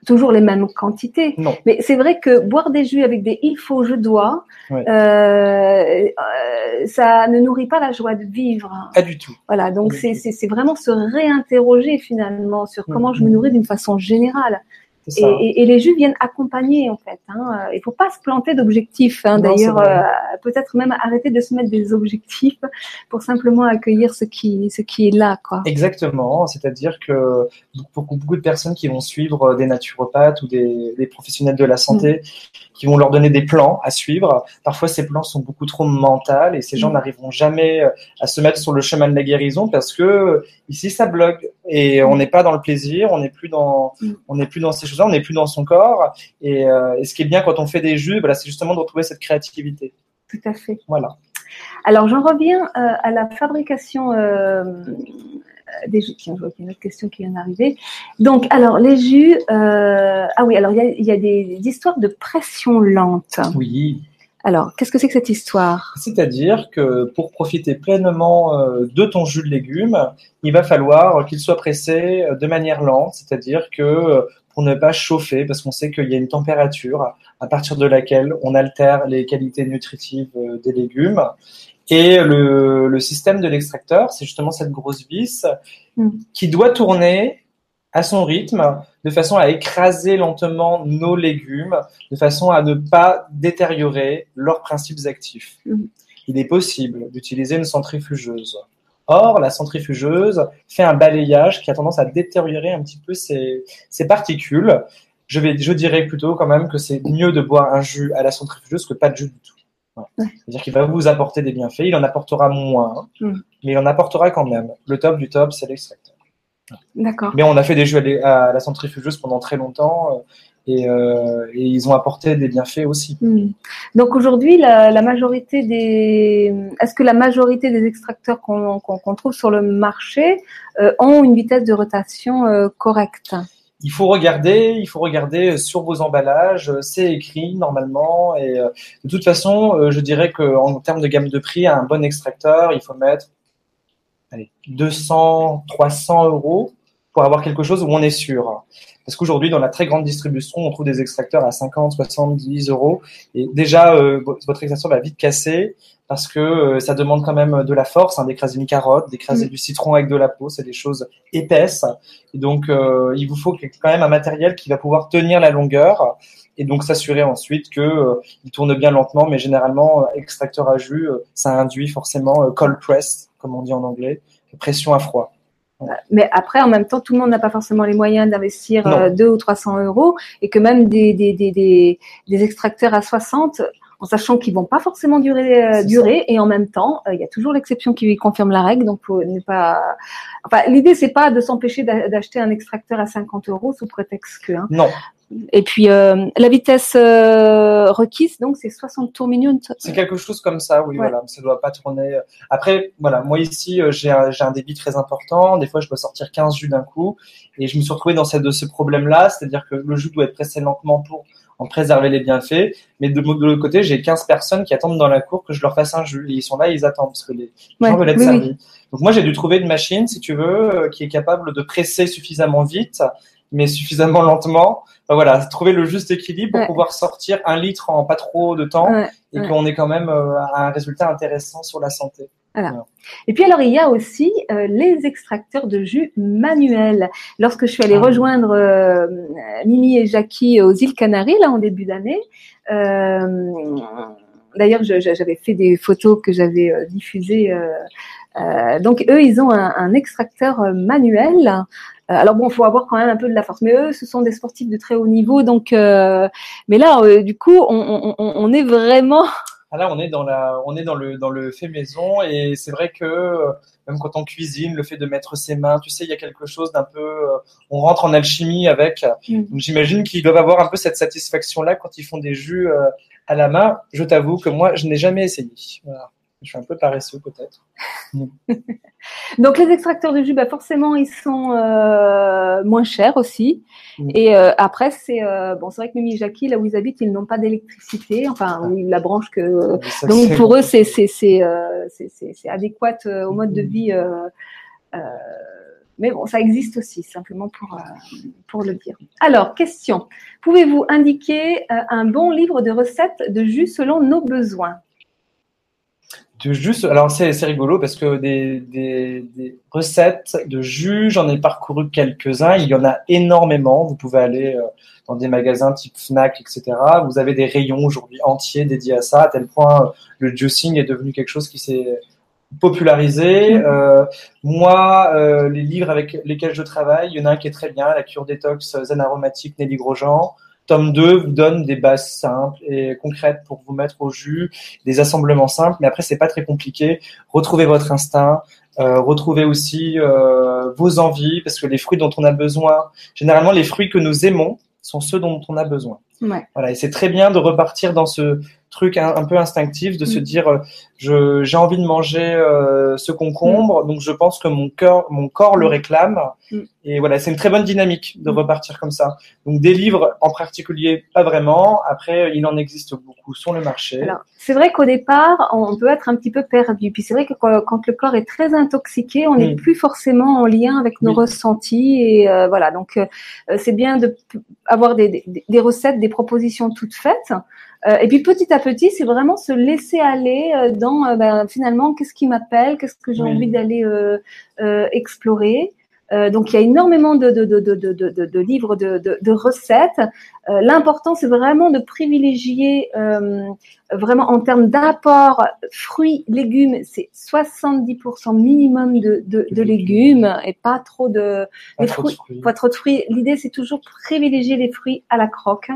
toujours les mêmes quantités. Non. Mais c'est vrai que boire des jus avec des il faut, je dois, euh, euh, ça ne nourrit pas la joie de vivre. Pas du tout. Voilà, donc c'est vraiment se réinterroger finalement sur comment je me nourris d'une façon générale. Et, ça. et- et les jus viennent accompagner en fait. Hein. Euh, Il faut pas se planter d'objectifs. Hein. D'ailleurs, euh, peut-être même arrêter de se mettre des objectifs pour simplement accueillir ce qui, ce qui est là, quoi. Exactement, c'est-à-dire que beaucoup, beaucoup de personnes qui vont suivre des naturopathes ou des, des professionnels de la santé, qui vont leur donner des plans à suivre, parfois ces plans sont beaucoup trop mentaux et ces gens Mm. n'arriveront jamais à se mettre sur le chemin de la guérison parce que ici ça bloque et on n'est pas dans le plaisir, on n'est plus dans, Mm. on n'est plus dans ces choses-là, on n'est plus dans son corps et, euh, et ce qui est bien quand on fait des jus, voilà, c'est justement de retrouver cette créativité. Tout à fait. Voilà. Alors, j'en reviens euh, à la fabrication euh, des jus. Tiens, je vois qu'il y a une autre question qui vient d'arriver. Donc, alors, les jus. euh, ah oui, alors, il y a, il y a des, des histoires de pression lente. Oui. Alors, qu'est-ce que c'est que cette histoire? C'est-à-dire que pour profiter pleinement euh, de ton jus de légumes, il va falloir qu'il soit pressé euh, de manière lente, c'est-à-dire que euh, pour ne pas chauffer, parce qu'on sait qu'il y a une température à partir de laquelle on altère les qualités nutritives des légumes. Et le, le système de l'extracteur, c'est justement cette grosse vis Mm. qui doit tourner à son rythme, de façon à écraser lentement nos légumes, de façon à ne pas détériorer leurs principes actifs. Mhm. Il est possible d'utiliser une centrifugeuse. Or, la centrifugeuse fait un balayage qui a tendance à détériorer un petit peu ces, ces particules. Je, vais, je dirais plutôt quand même que c'est mieux de boire un jus à la centrifugeuse que pas de jus du tout. Voilà. C'est-à-dire qu'il va vous apporter des bienfaits, il en apportera moins, Mhm. mais il en apportera quand même. Le top du top, c'est l'extracteur. D'accord. Mais on a fait des jus à la centrifugeuse pendant très longtemps euh, et, euh, et ils ont apporté des bienfaits aussi. Hmm. Donc aujourd'hui, la, la majorité des, est-ce que la majorité des extracteurs qu'on trouve sur le marché euh, ont une vitesse de rotation euh, correcte? Il faut regarder, il faut regarder sur vos emballages, c'est écrit normalement et de toute façon, je dirais que en termes de gamme de prix, un bon extracteur, il faut mettre allez, 200, 300 euros pour avoir quelque chose où on est sûr. Parce qu'aujourd'hui, dans la très grande distribution, on trouve des extracteurs à 50, 70 euros. Et déjà, euh, votre extracteur va vite casser parce que euh, ça demande quand même de la force, hein, d'écraser une carotte, d'écraser Mm. du citron avec de la peau. C'est des choses épaisses. Et donc, euh, il vous faut quand même un matériel qui va pouvoir tenir la longueur et donc s'assurer ensuite que il tourne bien lentement. Mais généralement, extracteur à jus, ça induit forcément cold press, comme on dit en anglais, pression à froid. Mais après, en même temps, tout le monde n'a pas forcément les moyens d'investir euh, 2 ou 300 euros et que même des, des, des, des, des extracteurs à 60, en sachant qu'ils vont pas forcément durer, euh, durer et en même temps, euh, il y a toujours l'exception qui confirme la règle. Donc, faut ne pas. Enfin, l'idée c'est pas de s'empêcher d'a- d'acheter un extracteur à 50 euros sous prétexte que. hein. Non, et puis euh, la vitesse euh, requise, donc c'est 60 tours minutes. C'est quelque chose comme ça, oui, voilà. Ça doit pas tourner. Après, voilà, moi ici, j'ai un, un, débit très important. Des fois, je dois sortir 15 jus d'un coup, et je me suis retrouvé dans cette, de ce problème-là, c'est-à-dire que le jus doit être pressé lentement pour en préserver les bienfaits. Mais de, de l'autre côté, j'ai 15 personnes qui attendent dans la cour que je leur fasse un jus. Et ils sont là, ils attendent parce que les gens veulent être servis. Donc moi, j'ai dû trouver une machine, si tu veux, qui est capable de presser suffisamment vite mais suffisamment lentement. voilà, trouver le juste équilibre pour pouvoir sortir un litre en pas trop de temps et qu'on ait quand même euh, un résultat intéressant sur la santé. Voilà. Et puis alors il y a aussi euh, les extracteurs de jus manuels. Lorsque je suis allée ah. rejoindre euh, Mimi et Jackie aux îles Canaries là en début d'année, d'ailleurs j'avais fait des photos que j'avais diffusées. donc eux ils ont un, un extracteur manuel alors bon, faut avoir quand même un peu de la force. Mais eux, ce sont des sportifs de très haut niveau, donc. Euh, mais là, euh, du coup, on, on, on, est vraiment. <laughs> Ah là, on est dans la, on est dans le dans le fait maison et c'est vrai que même quand on cuisine, le fait de mettre ses mains, tu sais, il y a quelque chose d'un peu, on rentre en alchimie avec. Mm. Donc j'imagine qu'ils doivent avoir un peu cette satisfaction-là quand ils font des jus à la main. Je t'avoue que moi, je n'ai jamais essayé. Voilà. Je suis un peu paresseux peut-être. <laughs> Donc les extracteurs de jus, bah forcément, ils sont euh, moins chers aussi. Mm. Et euh, après, c'est euh, bon, c'est vrai que Mimi et Jackie, là où ils habitent, ils n'ont pas d'électricité. Enfin, ah. la branche que. donc pour eux, c'est c'est c'est c'est adéquat au mode de mm. vie. mais bon, ça existe aussi, simplement pour, pour le dire. Alors, question. Pouvez-vous indiquer un bon livre de recettes de jus selon nos besoins? Juste, alors c'est rigolo parce que des, des, des recettes de jus, j'en ai parcouru quelques-uns. Il y en a énormément. Vous pouvez aller euh, dans des magasins type Fnac, etc. Vous avez des rayons aujourd'hui entiers dédiés à ça, à tel point euh, le juicing est devenu quelque chose qui s'est popularisé. Mm-hmm. Euh, moi, euh, les livres avec lesquels je travaille, il y en a un qui est très bien, La cure détox zen aromatique Nelly Grosjean. Tome 2 vous donne des bases simples et concrètes pour vous mettre au jus, des assemblements simples, mais après c'est pas très compliqué. Retrouvez votre instinct, euh, retrouvez aussi euh, vos envies, parce que les fruits dont on a besoin, généralement les fruits que nous aimons sont ceux dont on a besoin. Ouais. Voilà, et c'est très bien de repartir dans ce truc un, peu instinctif de se mm. dire euh, je j'ai envie de manger euh, ce concombre, mm. donc je pense que mon cœur mon corps le mm. réclame. Et voilà, c'est une très bonne dynamique de repartir comme ça. Donc des livres en particulier, pas vraiment. Après, il en existe beaucoup sur le marché. C'est vrai qu'au départ, on peut être un petit peu perdu. Puis c'est vrai que quand, le corps est très intoxiqué, on n'est plus forcément en lien avec nos ressentis. Et euh, voilà, donc c'est bien de avoir des, des, des, recettes, des propositions toutes faites. Euh, et puis petit à petit, c'est vraiment se laisser aller euh, dans euh, ben, finalement qu'est-ce qui m'appelle, qu'est-ce que j'ai envie d'aller explorer. Euh, donc il y a énormément de, de, de, de livres de, recettes. Euh, L'important c'est vraiment de privilégier euh, vraiment en termes d'apport fruits, légumes, c'est 70% minimum de, légumes et pas trop de, fruits, pas trop de fruits. L'idée c'est toujours privilégier les fruits à la croque.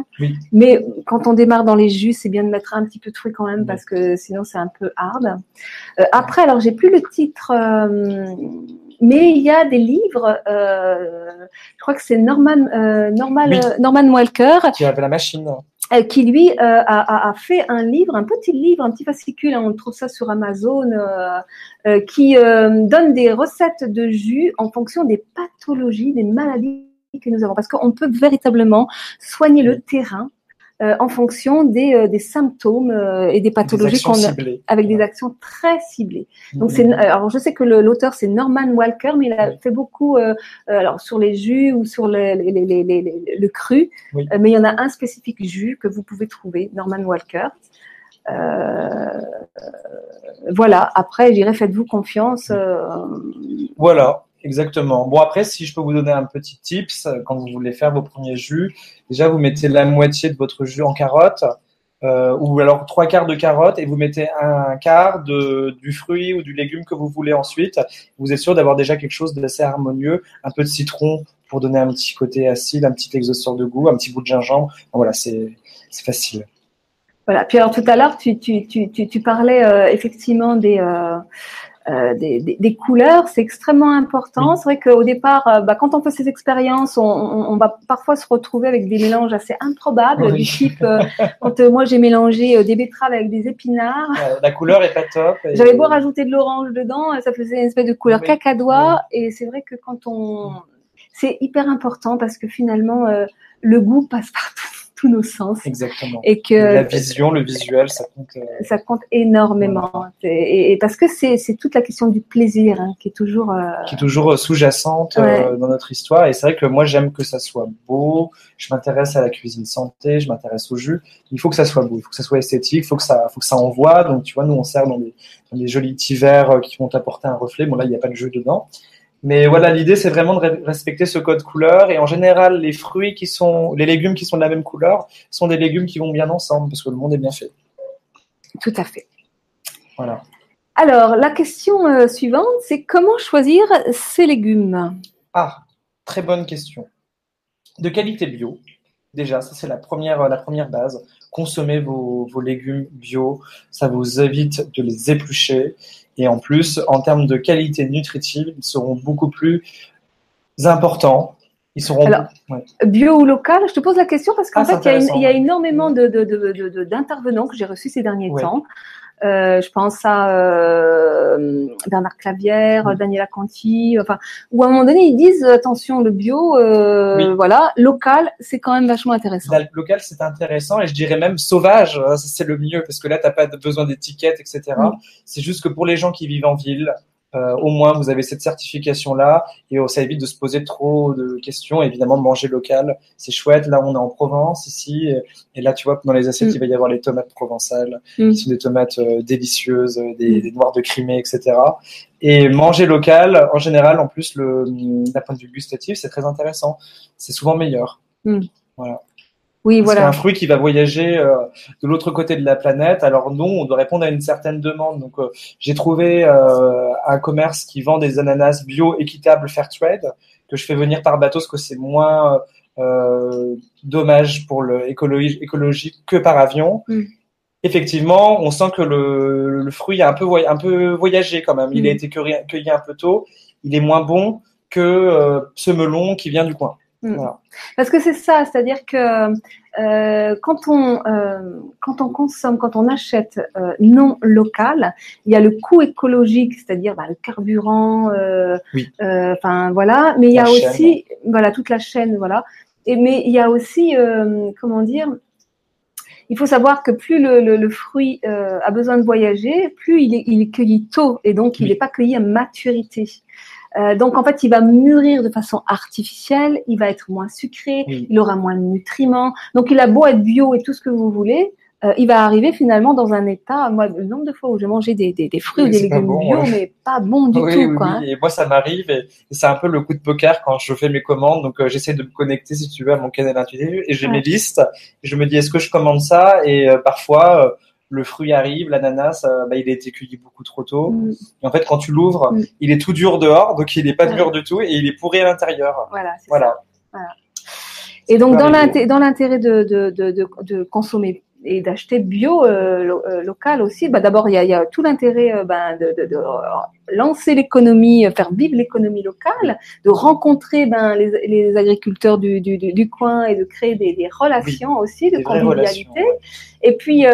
Mais quand on démarre dans les jus, c'est bien de mettre un petit peu de fruits quand même parce que sinon c'est un peu hard. Euh, après alors j'ai plus le titre mais il y a des livres, euh, je crois que c'est Norman, euh, Norman, euh, Norman Walker. Qui avait la machine. Euh, qui lui euh, a, a, fait un livre, un petit livre, un petit fascicule, hein, on trouve ça sur Amazon, qui donne des recettes de jus en fonction des pathologies, des maladies que nous avons. Parce qu'on peut véritablement soigner le terrain euh, en fonction des, euh, des symptômes euh, et des pathologies qu'on a, avec des actions très ciblées. Donc c'est alors je sais que l'auteur c'est Norman Walker, mais il a fait beaucoup alors sur les jus ou sur les, les, les, les le cru, mais il y en a un spécifique jus que vous pouvez trouver, Norman Walker. Voilà. Après, j'irai faites-vous confiance. Voilà. Exactement. Bon, après, si je peux vous donner un petit tips, euh, quand vous voulez faire vos premiers jus, déjà, vous mettez la moitié de votre jus en carotte, euh, ou alors trois quarts de carotte, et vous mettez un quart de, du fruit ou du légume que vous voulez ensuite. Vous êtes sûr d'avoir déjà quelque chose d'assez harmonieux, un peu de citron pour donner un petit côté acide, un petit exhausteur de goût, un petit bout de gingembre. Voilà, c'est facile. Voilà. Puis alors tout à l'heure, tu, tu, tu, tu, parlais euh, effectivement des, des, des, des, couleurs, c'est extrêmement important. C'est vrai qu'au départ, euh, bah, quand on fait ces expériences, on, on, va parfois se retrouver avec des mélanges assez improbables, du type euh, <laughs> quand moi j'ai mélangé des betteraves avec des épinards. la couleur est pas top. J'avais beau rajouter de l'orange dedans, ça faisait une espèce de couleur cacadois. Et c'est vrai que quand on, c'est hyper important parce que finalement le goût passe partout tous nos sens. Exactement. Et que la vision, le visuel, ça compte. Euh, ça compte énormément. Et, parce que c'est toute la question du plaisir hein, qui est toujours. Euh, qui est toujours euh, sous-jacente dans notre histoire. Et c'est vrai que moi, j'aime que ça soit beau. Je m'intéresse à la cuisine santé, je m'intéresse au jus. Il faut que ça soit beau, il faut que ça soit esthétique, il faut que ça, faut que ça envoie. Donc, tu vois, nous, on sert dans des, dans des jolis petits verres qui vont apporter un reflet. Bon, là, il n'y a pas de jus dedans. Mais voilà, l'idée c'est vraiment de respecter ce code couleur et en général les fruits qui sont, les légumes qui sont de la même couleur sont des légumes qui vont bien ensemble parce que le monde est bien fait. Tout à fait. Voilà. Alors la question euh, suivante, c'est comment choisir ces légumes? Ah, très bonne question. De qualité bio. Déjà, ça c'est la première, la première base. Consommez vos, vos légumes bio, ça vous évite de les éplucher et en plus, en termes de qualité nutritive, ils seront beaucoup plus importants. Ils seront Alors, bio ou local. Je te pose la question parce qu'en ah, fait, il y, a énormément d'intervenants que j'ai reçus ces derniers temps euh, je pense à euh, Bernard Clavière, mm. Daniela Conti, enfin, où à un moment donné ils disent attention le bio, euh, voilà, local, c'est quand même vachement intéressant. Local, c'est intéressant et je dirais même sauvage, hein, c'est le mieux parce que là t'as pas besoin d'étiquettes, etc. C'est juste que pour les gens qui vivent en ville, euh, au moins vous avez cette certification là et ça évite de se poser trop de questions. Évidemment, manger local, c'est chouette. Là, on est en Provence ici et, là, tu vois, dans les assiettes, mm. il va y avoir les tomates provençales, mm. qui sont des tomates euh, délicieuses, euh, des, mm. des, noirs de Crimée, etc. Et manger local, en général, en plus, le, d'un point de vue gustatif, c'est très intéressant. C'est souvent meilleur. Voilà. Oui, voilà. C'est un fruit qui va voyager euh, de l'autre côté de la planète. Alors nous, on doit répondre à une certaine demande. Donc euh, j'ai trouvé euh, un commerce qui vend des ananas bio, équitables, fair trade, que je fais venir par bateau, parce que c'est moins dommage pour l'écologie écologique que par avion. Mm. Effectivement, on sent que le, le, fruit a un peu, un peu voyagé quand même. Il a mm. été cueilli, un peu tôt. Il est moins bon que ce melon qui vient du coin. Mm. Parce que c'est ça, c'est-à-dire que euh, quand on euh, quand on consomme, quand on achète euh, non local, il y a le coût écologique, c'est-à-dire bah, le carburant, enfin voilà, mais il y a aussi voilà toute la chaîne, voilà. Et mais il y a aussi comment dire, il faut savoir que plus le, le, le fruit a besoin de voyager, plus il est, il est cueilli tôt et donc il n'est pas cueilli à maturité. Euh, donc en fait, il va mûrir de façon artificielle, il va être moins sucré, il aura moins de nutriments. Donc il a beau être bio et tout ce que vous voulez, euh, il va arriver finalement dans un état. Moi, le nombre de fois où j'ai mangé des, des, des fruits ou des légumes bio, mais pas bon du tout. Quoi, hein. Et moi, ça m'arrive et, c'est un peu le coup de poker quand je fais mes commandes. Donc euh, j'essaie de me connecter, si tu veux, à mon canal intuitif et j'ai mes listes. je me dis, est-ce que je commande ça? Et parfois le fruit arrive, l'ananas, euh, bah, il a été cueilli beaucoup trop tôt. Mm. Et en fait, quand tu l'ouvres, mm. il est tout dur dehors, donc il n'est pas dur du tout, et il est pourri à l'intérieur. Voilà. voilà. voilà. Et donc, dans l'intérêt de, de, de, de, consommer et d'acheter bio euh, euh, local aussi, bah, d'abord, il y a, y a, tout l'intérêt ben, de, lancer l'économie, faire vivre l'économie locale, de rencontrer ben, les, les agriculteurs du, du, du, coin et de créer des, des relations aussi, de convivialité. Et puis,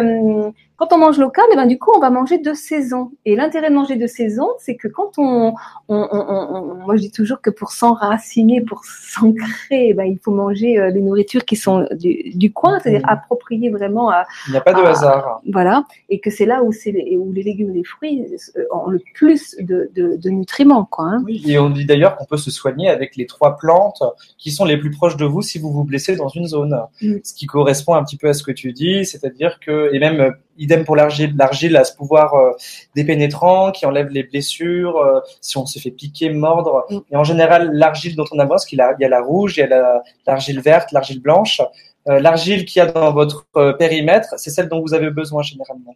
quand on mange local, et eh ben du coup, on va manger de saison. Et l'intérêt de manger de saison, c'est que quand on, on, on, moi je dis toujours que pour s'enraciner, pour s'ancrer, eh ben, il faut manger euh, les nourritures qui sont du, du coin, c'est-à-dire mmh. appropriées vraiment à. Il n'y a pas de hasard. Voilà, et que c'est là où c'est où les légumes et les fruits euh, ont le plus de, de, de nutriments, quoi. Hein. Oui, et on dit d'ailleurs qu'on peut se soigner avec les trois plantes qui sont les plus proches de vous si vous vous blessez dans une zone. Mmh. Ce qui correspond un petit peu à ce que tu dis, c'est-à-dire que et même idem pour l'argile. L'argile a ce pouvoir euh, dépénétrant qui enlève les blessures, euh, si on se fait piquer, mordre. Mm. Et en général, l'argile dont on a besoin, parce qu'il y a la rouge, il y a l'argile verte, l'argile blanche. Euh, l'argile qu'il y a dans votre périmètre, c'est celle dont vous avez besoin généralement.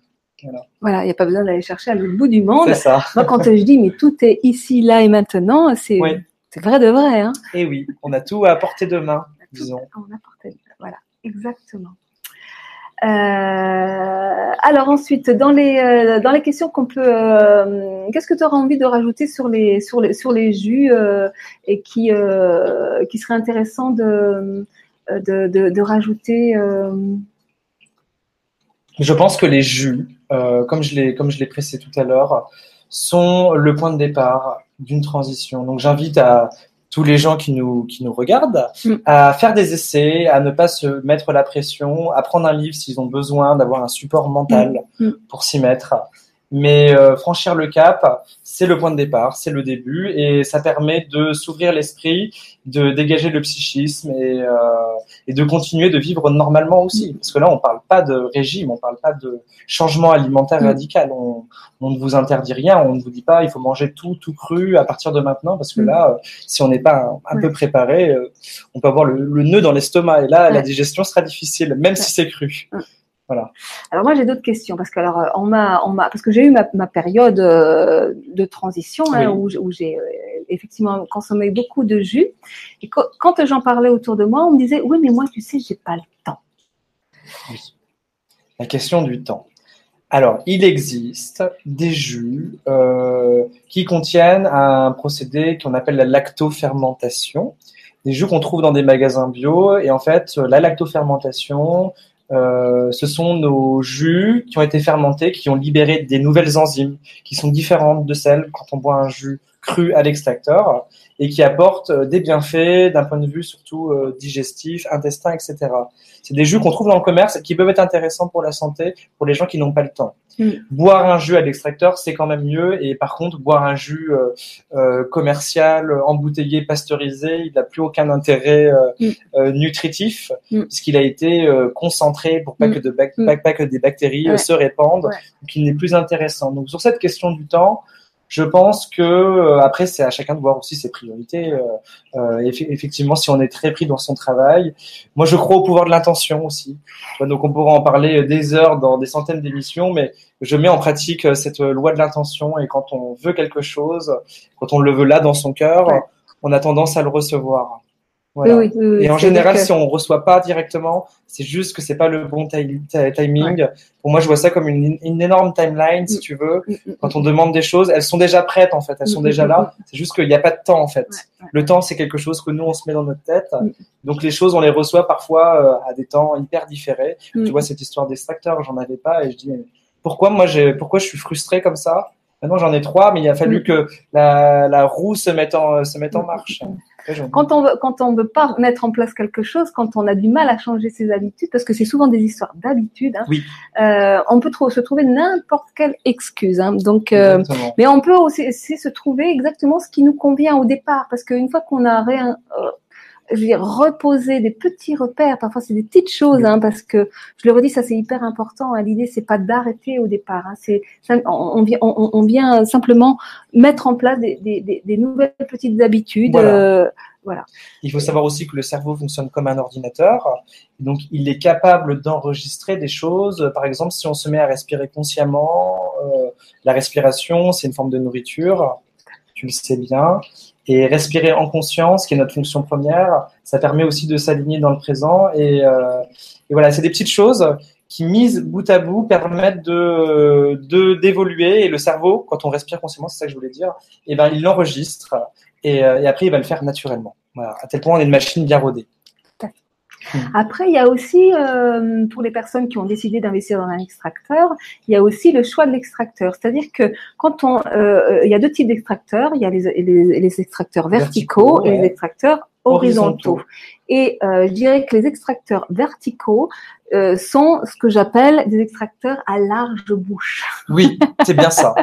Voilà, il n'y a pas besoin d'aller chercher à l'autre bout du monde. Ça. Moi, quand je dis mais tout est ici, là et maintenant, c'est vrai de vrai. Hein. Et eh oui, on a tout à portée de main, disons. On a portée de main, voilà, exactement. Euh, alors ensuite, dans les euh, dans les questions qu'on peut, euh, qu'est-ce que tu auras envie de rajouter sur les sur les sur les jus et qui qui serait intéressant de de, de, rajouter Je pense que les jus, comme je l'ai comme je l'ai pressé tout à l'heure, sont le point de départ d'une transition. Donc j'invite à tous les gens qui nous, qui nous regardent, Mm. à faire des essais, à ne pas se mettre la pression, à prendre un livre s'ils ont besoin d'avoir un support mental Mm. pour s'y mettre. Mais euh, franchir le cap, c'est le point de départ, c'est le début, et ça permet de s'ouvrir l'esprit, de dégager le psychisme et, euh, et de continuer de vivre normalement aussi. Parce que là, on parle pas de régime, on parle pas de changement alimentaire Mm. radical. On, on ne vous interdit rien, on ne vous dit pas il faut manger tout tout cru à partir de maintenant, parce que Mm. là, euh, si on n'est pas un, peu préparé, euh, on peut avoir le, le nœud dans l'estomac, et là, la digestion sera difficile, même si c'est cru. Alors moi j'ai d'autres questions parce que alors euh, on m'a on m'a parce que j'ai eu ma, ma période euh, de transition hein, Oui. où, j'ai euh, effectivement consommé beaucoup de jus et quand j'en parlais autour de moi on me disait oui mais moi tu sais j'ai pas le temps. La question du temps. Alors, il existe des jus euh, qui contiennent un procédé qu'on appelle la lactofermentation. Des jus qu'on trouve dans des magasins bio. Et en fait, la lactofermentation, euh, ce sont nos jus qui ont été fermentés, qui ont libéré des nouvelles enzymes qui sont différentes de celles quand on boit un jus cru à l'extracteur et qui apportent euh, des bienfaits d'un point de vue surtout euh, digestif, intestin, etc. C'est des jus qu'on trouve dans le commerce et qui peuvent être intéressants pour la santé, pour les gens qui n'ont pas le temps. Mm. Boire un jus à l'extracteur, c'est quand même mieux. Et par contre, boire un jus euh, euh, commercial, embouteillé, pasteurisé, il n'a plus aucun intérêt euh, Mm. nutritif, Mm. puisqu'il a été concentré pour pas que, de bac- pas, pas que des bactéries Ouais. se répandent, Ouais. donc il n'est plus intéressant. Donc sur cette question du temps, je pense que euh, après c'est à chacun de voir aussi ses priorités. Euh, euh, effe- effectivement, si on est très pris dans son travail, moi je crois au pouvoir de l'intention aussi. Donc on pourra en parler des heures dans des centaines d'émissions, mais je mets en pratique euh, cette loi de l'intention et quand on veut quelque chose, quand on le veut là dans son cœur, Ouais. on a tendance à le recevoir. Voilà. Oui, oui, oui, oui. Et en général, que- si on reçoit pas directement, c'est juste que c'est pas le bon ti- ti- timing. Pour moi, je vois ça comme une, une énorme timeline, si Mm. tu veux. Mm, mm, Quand on demande des choses, elles sont déjà prêtes en fait, elles sont déjà là. C'est juste qu'il n'y a pas de temps en fait. Ouais, ouais. Le temps, c'est quelque chose que nous on se met dans notre tête. Donc les choses, on les reçoit parfois euh, à des temps hyper différés. Tu vois cette histoire d'extracteur, j'en avais pas et je dis mais pourquoi moi j'ai pourquoi je suis frustré comme ça? Maintenant j'en ai trois, mais il a fallu que la, la roue se mette en se mette en marche. Quand on veut, quand on veut pas mettre en place quelque chose, quand on a du mal à changer ses habitudes, parce que c'est souvent des histoires d'habitude, hein, Oui. euh, on peut se trouver n'importe quelle excuse. Hein, donc, euh, mais on peut aussi, aussi se trouver exactement ce qui nous convient au départ, parce qu'une fois qu'on a réin, euh, je veux dire, reposé des petits repères, parfois c'est des petites choses, hein, parce que je le redis, ça c'est hyper important. Hein, L'idée c'est pas d'arrêter au départ, hein, c'est on, on vient, on, on vient simplement mettre en place des, des, des, des nouvelles petites habitudes. Voilà. euh, Il faut savoir aussi que le cerveau fonctionne comme un ordinateur. Donc, il est capable d'enregistrer des choses. Par exemple, si on se met à respirer consciemment, euh, la respiration, c'est une forme de nourriture. Tu le sais bien. Et respirer en conscience, qui est notre fonction première, ça permet aussi de s'aligner dans le présent. Et, euh, et voilà, c'est des petites choses qui, mises bout à bout, permettent de d'évoluer. Et le cerveau, quand on respire consciemment, c'est ça que je voulais dire, et ben, il l'enregistre. Et, euh, et après, il va le faire naturellement. Voilà. À tel point, on est une machine bien rodée. Après, il y a aussi, euh, pour les personnes qui ont décidé d'investir dans un extracteur, il y a aussi le choix de l'extracteur. C'est-à-dire que quand on, euh, il y a deux types d'extracteurs. Il y a les, les, les extracteurs verticaux, Verticaux, et les extracteurs horizontaux. Et euh, je dirais que les extracteurs verticaux euh, sont ce que j'appelle des extracteurs à large bouche. Oui, <laughs> c'est bien ça.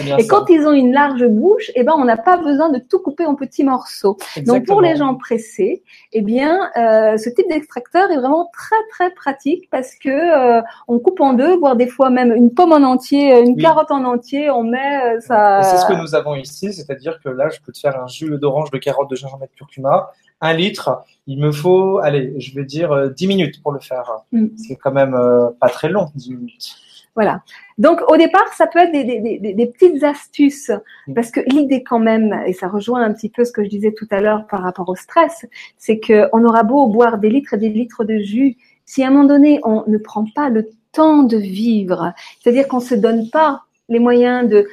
Bien Et ça. quand ils ont une large bouche, eh ben, on n'a pas besoin de tout couper en petits morceaux. Donc pour les gens pressés, eh bien, euh, ce type d'extracteur est vraiment très très pratique parce que on coupe en deux, voire des fois même une pomme en entier, une Oui. carotte en entier, on met ça. C'est ce que nous avons ici, c'est-à-dire que là, je peux te faire un jus d'orange, de carotte, de gingembre et de curcuma. Un litre, il me faut, allez, je vais dire euh, 10 minutes pour le faire. Mm. C'est quand même euh, pas très long, 10 minutes. Voilà. Donc au départ, ça peut être des, des, des, des petites astuces Mm. parce que l'idée quand même, et ça rejoint un petit peu ce que je disais tout à l'heure par rapport au stress, c'est que on aura beau boire des litres et des litres de jus si à un moment donné on ne prend pas le temps de vivre, c'est-à-dire qu'on se donne pas les moyens de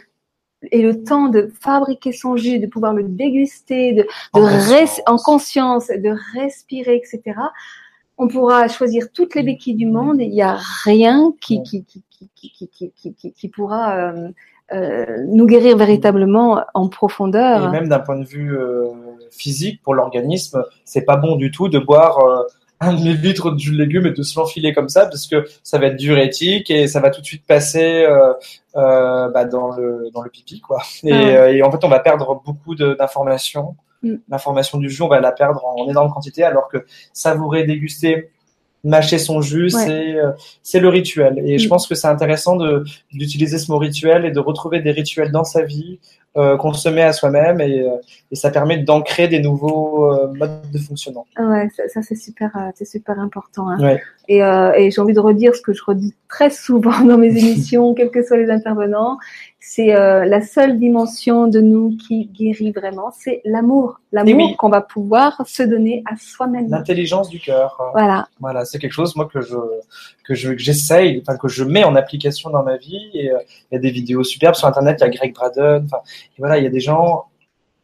et le temps de fabriquer son jus, de pouvoir le déguster, de, de En conscience. en conscience, de respirer, etc. On pourra choisir toutes les béquilles du monde et il n'y a rien qui, Ouais. qui, qui, qui, qui, qui, qui, qui, qui- qui pourra euh, euh, nous guérir véritablement en Et profondeur. même d'un point de vue euh, physique, pour l'organisme, c'est pas bon du tout de boire euh, un demi-litre de jus de légumes et de se l'enfiler comme ça, parce que ça va être diurétique et ça va tout de suite passer euh, euh, bah, dans le dans le pipi, quoi. Et, Ah euh, et en fait, on va perdre beaucoup d'informations. Mm. L'information du jus, on va la perdre en énorme quantité, alors que savourer, déguster, mâcher son jus, Ouais. c'est le rituel. Et je Mm. pense que c'est intéressant d'utiliser ce mot rituel et de retrouver des rituels dans sa vie euh, qu'on se met à soi-même et, euh, et ça permet d'ancrer des nouveaux euh, modes de fonctionnement. Ouais, ça, ça, c'est super, c'est super important. Hein. Ouais. Et, euh, et j'ai envie de redire ce que je redis très souvent <laughs> dans mes émissions, <laughs> quels que soient les intervenants, c'est la seule dimension de nous qui guérit vraiment, c'est l'amour, l'amour oui. qu'on va pouvoir se donner à soi-même. L'intelligence du cœur, Voilà, voilà, c'est quelque chose moi que je que je que j'essaye, enfin que je mets en application dans ma vie. Et il y a des vidéos superbes sur internet, il y a Greg Braden, enfin voilà, il y a des gens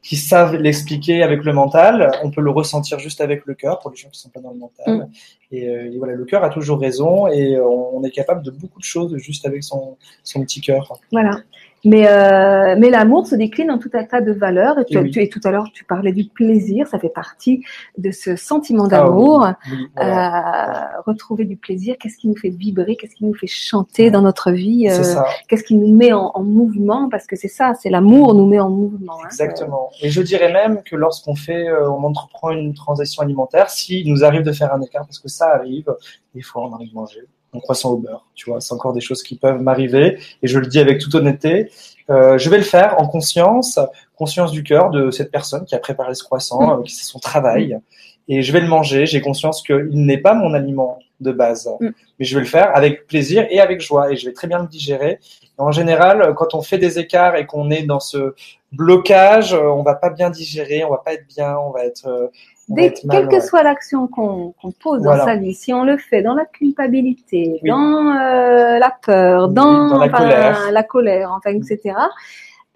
qui savent l'expliquer avec le mental. On peut le ressentir juste avec le cœur pour les gens qui sont pas dans le mental. Mm. Et, euh, et voilà, le cœur a toujours raison et euh, on est capable de beaucoup de choses juste avec son son petit cœur. voilà. Mais, euh, mais l'amour se décline en tout un tas de valeurs. Et, tu, Et oui. tu- et tout à l'heure, tu parlais du plaisir. Ça fait partie de ce sentiment Ah d'amour. oui, oui, voilà. Euh, retrouver du plaisir, qu'est-ce qui nous fait vibrer, qu'est-ce qui nous fait chanter dans notre vie, euh, qu'est-ce qui nous met en, en mouvement, parce que c'est ça, c'est l'amour nous met en mouvement. hein. Exactement. Et je dirais même que lorsqu'on fait, on entreprend une transition alimentaire, s'il nous arrive de faire un écart, parce que ça arrive, des fois on arrive à manger croissant au beurre, tu vois, c'est encore des choses qui peuvent m'arriver, et je le dis avec toute honnêteté, euh, je vais le faire en conscience, conscience du cœur de cette personne qui a préparé ce croissant, euh, qui c'est son travail, et je vais le manger, j'ai conscience qu'il n'est pas mon aliment de base, Mm. mais je vais le faire avec plaisir et avec joie, et je vais très bien le digérer. Et en général, quand on fait des écarts et qu'on est dans ce blocage, euh, on va pas bien digérer, on va pas être bien, on va être, Dès, quelle que soit l'action qu'on qu'on pose Voilà. dans sa vie, si on le fait dans la culpabilité, Oui. dans euh, la peur, dans, dans la enfin, colère. la colère, enfin, etc.,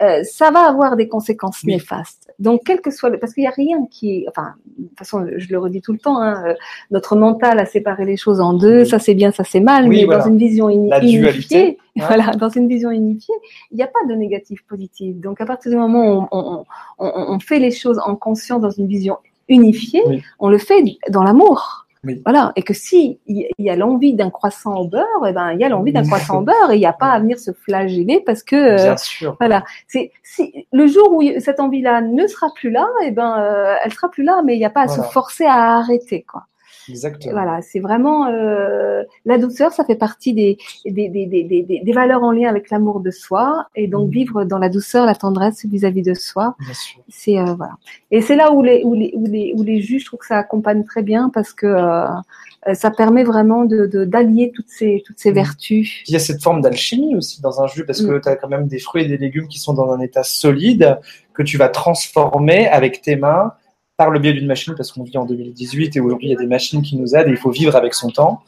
euh, ça va avoir des conséquences Oui. néfastes. Donc, quel que soit le, parce qu'il n'y a rien qui, enfin, de toute façon, je le redis tout le temps, hein, euh, notre mental a séparé les choses en deux, Oui. ça c'est bien, ça c'est mal, Oui, mais voilà. dans une vision unifiée, hein. voilà, dans une vision unifiée, il n'y a pas de négatif positif. Donc, à partir du moment où on, on, on, on fait les choses en conscience dans une vision unifiée, Oui. on le fait dans l'amour. Oui. Voilà. Et que si il y a l'envie d'un croissant au beurre, eh ben, il y a l'envie d'un croissant au beurre et il n'y a pas à venir se flageller parce que, euh, Bien sûr. voilà. C'est, si, le jour où cette envie-là ne sera plus là, eh ben, euh, elle sera plus là, mais il n'y a pas à Voilà. se forcer à arrêter, quoi. Exactement. Voilà, c'est vraiment euh, la douceur, ça fait partie des, des, des, des, des, des valeurs en lien avec l'amour de soi et donc Mhm. vivre dans la douceur, la tendresse vis-à-vis de soi. C'est euh, voilà. Et c'est là où les où les où les où les juges, je trouve que ça accompagne très bien parce que euh, ça permet vraiment de de- d'allier toutes ces toutes ces Mhm. vertus. Il y a cette forme d'alchimie aussi dans un jus parce que Mm. tu as quand même des fruits et des légumes qui sont dans un état solide que tu vas transformer avec tes mains par le biais d'une machine parce qu'on vit en 2018 et aujourd'hui il y a des machines qui nous aident et il faut vivre avec son temps.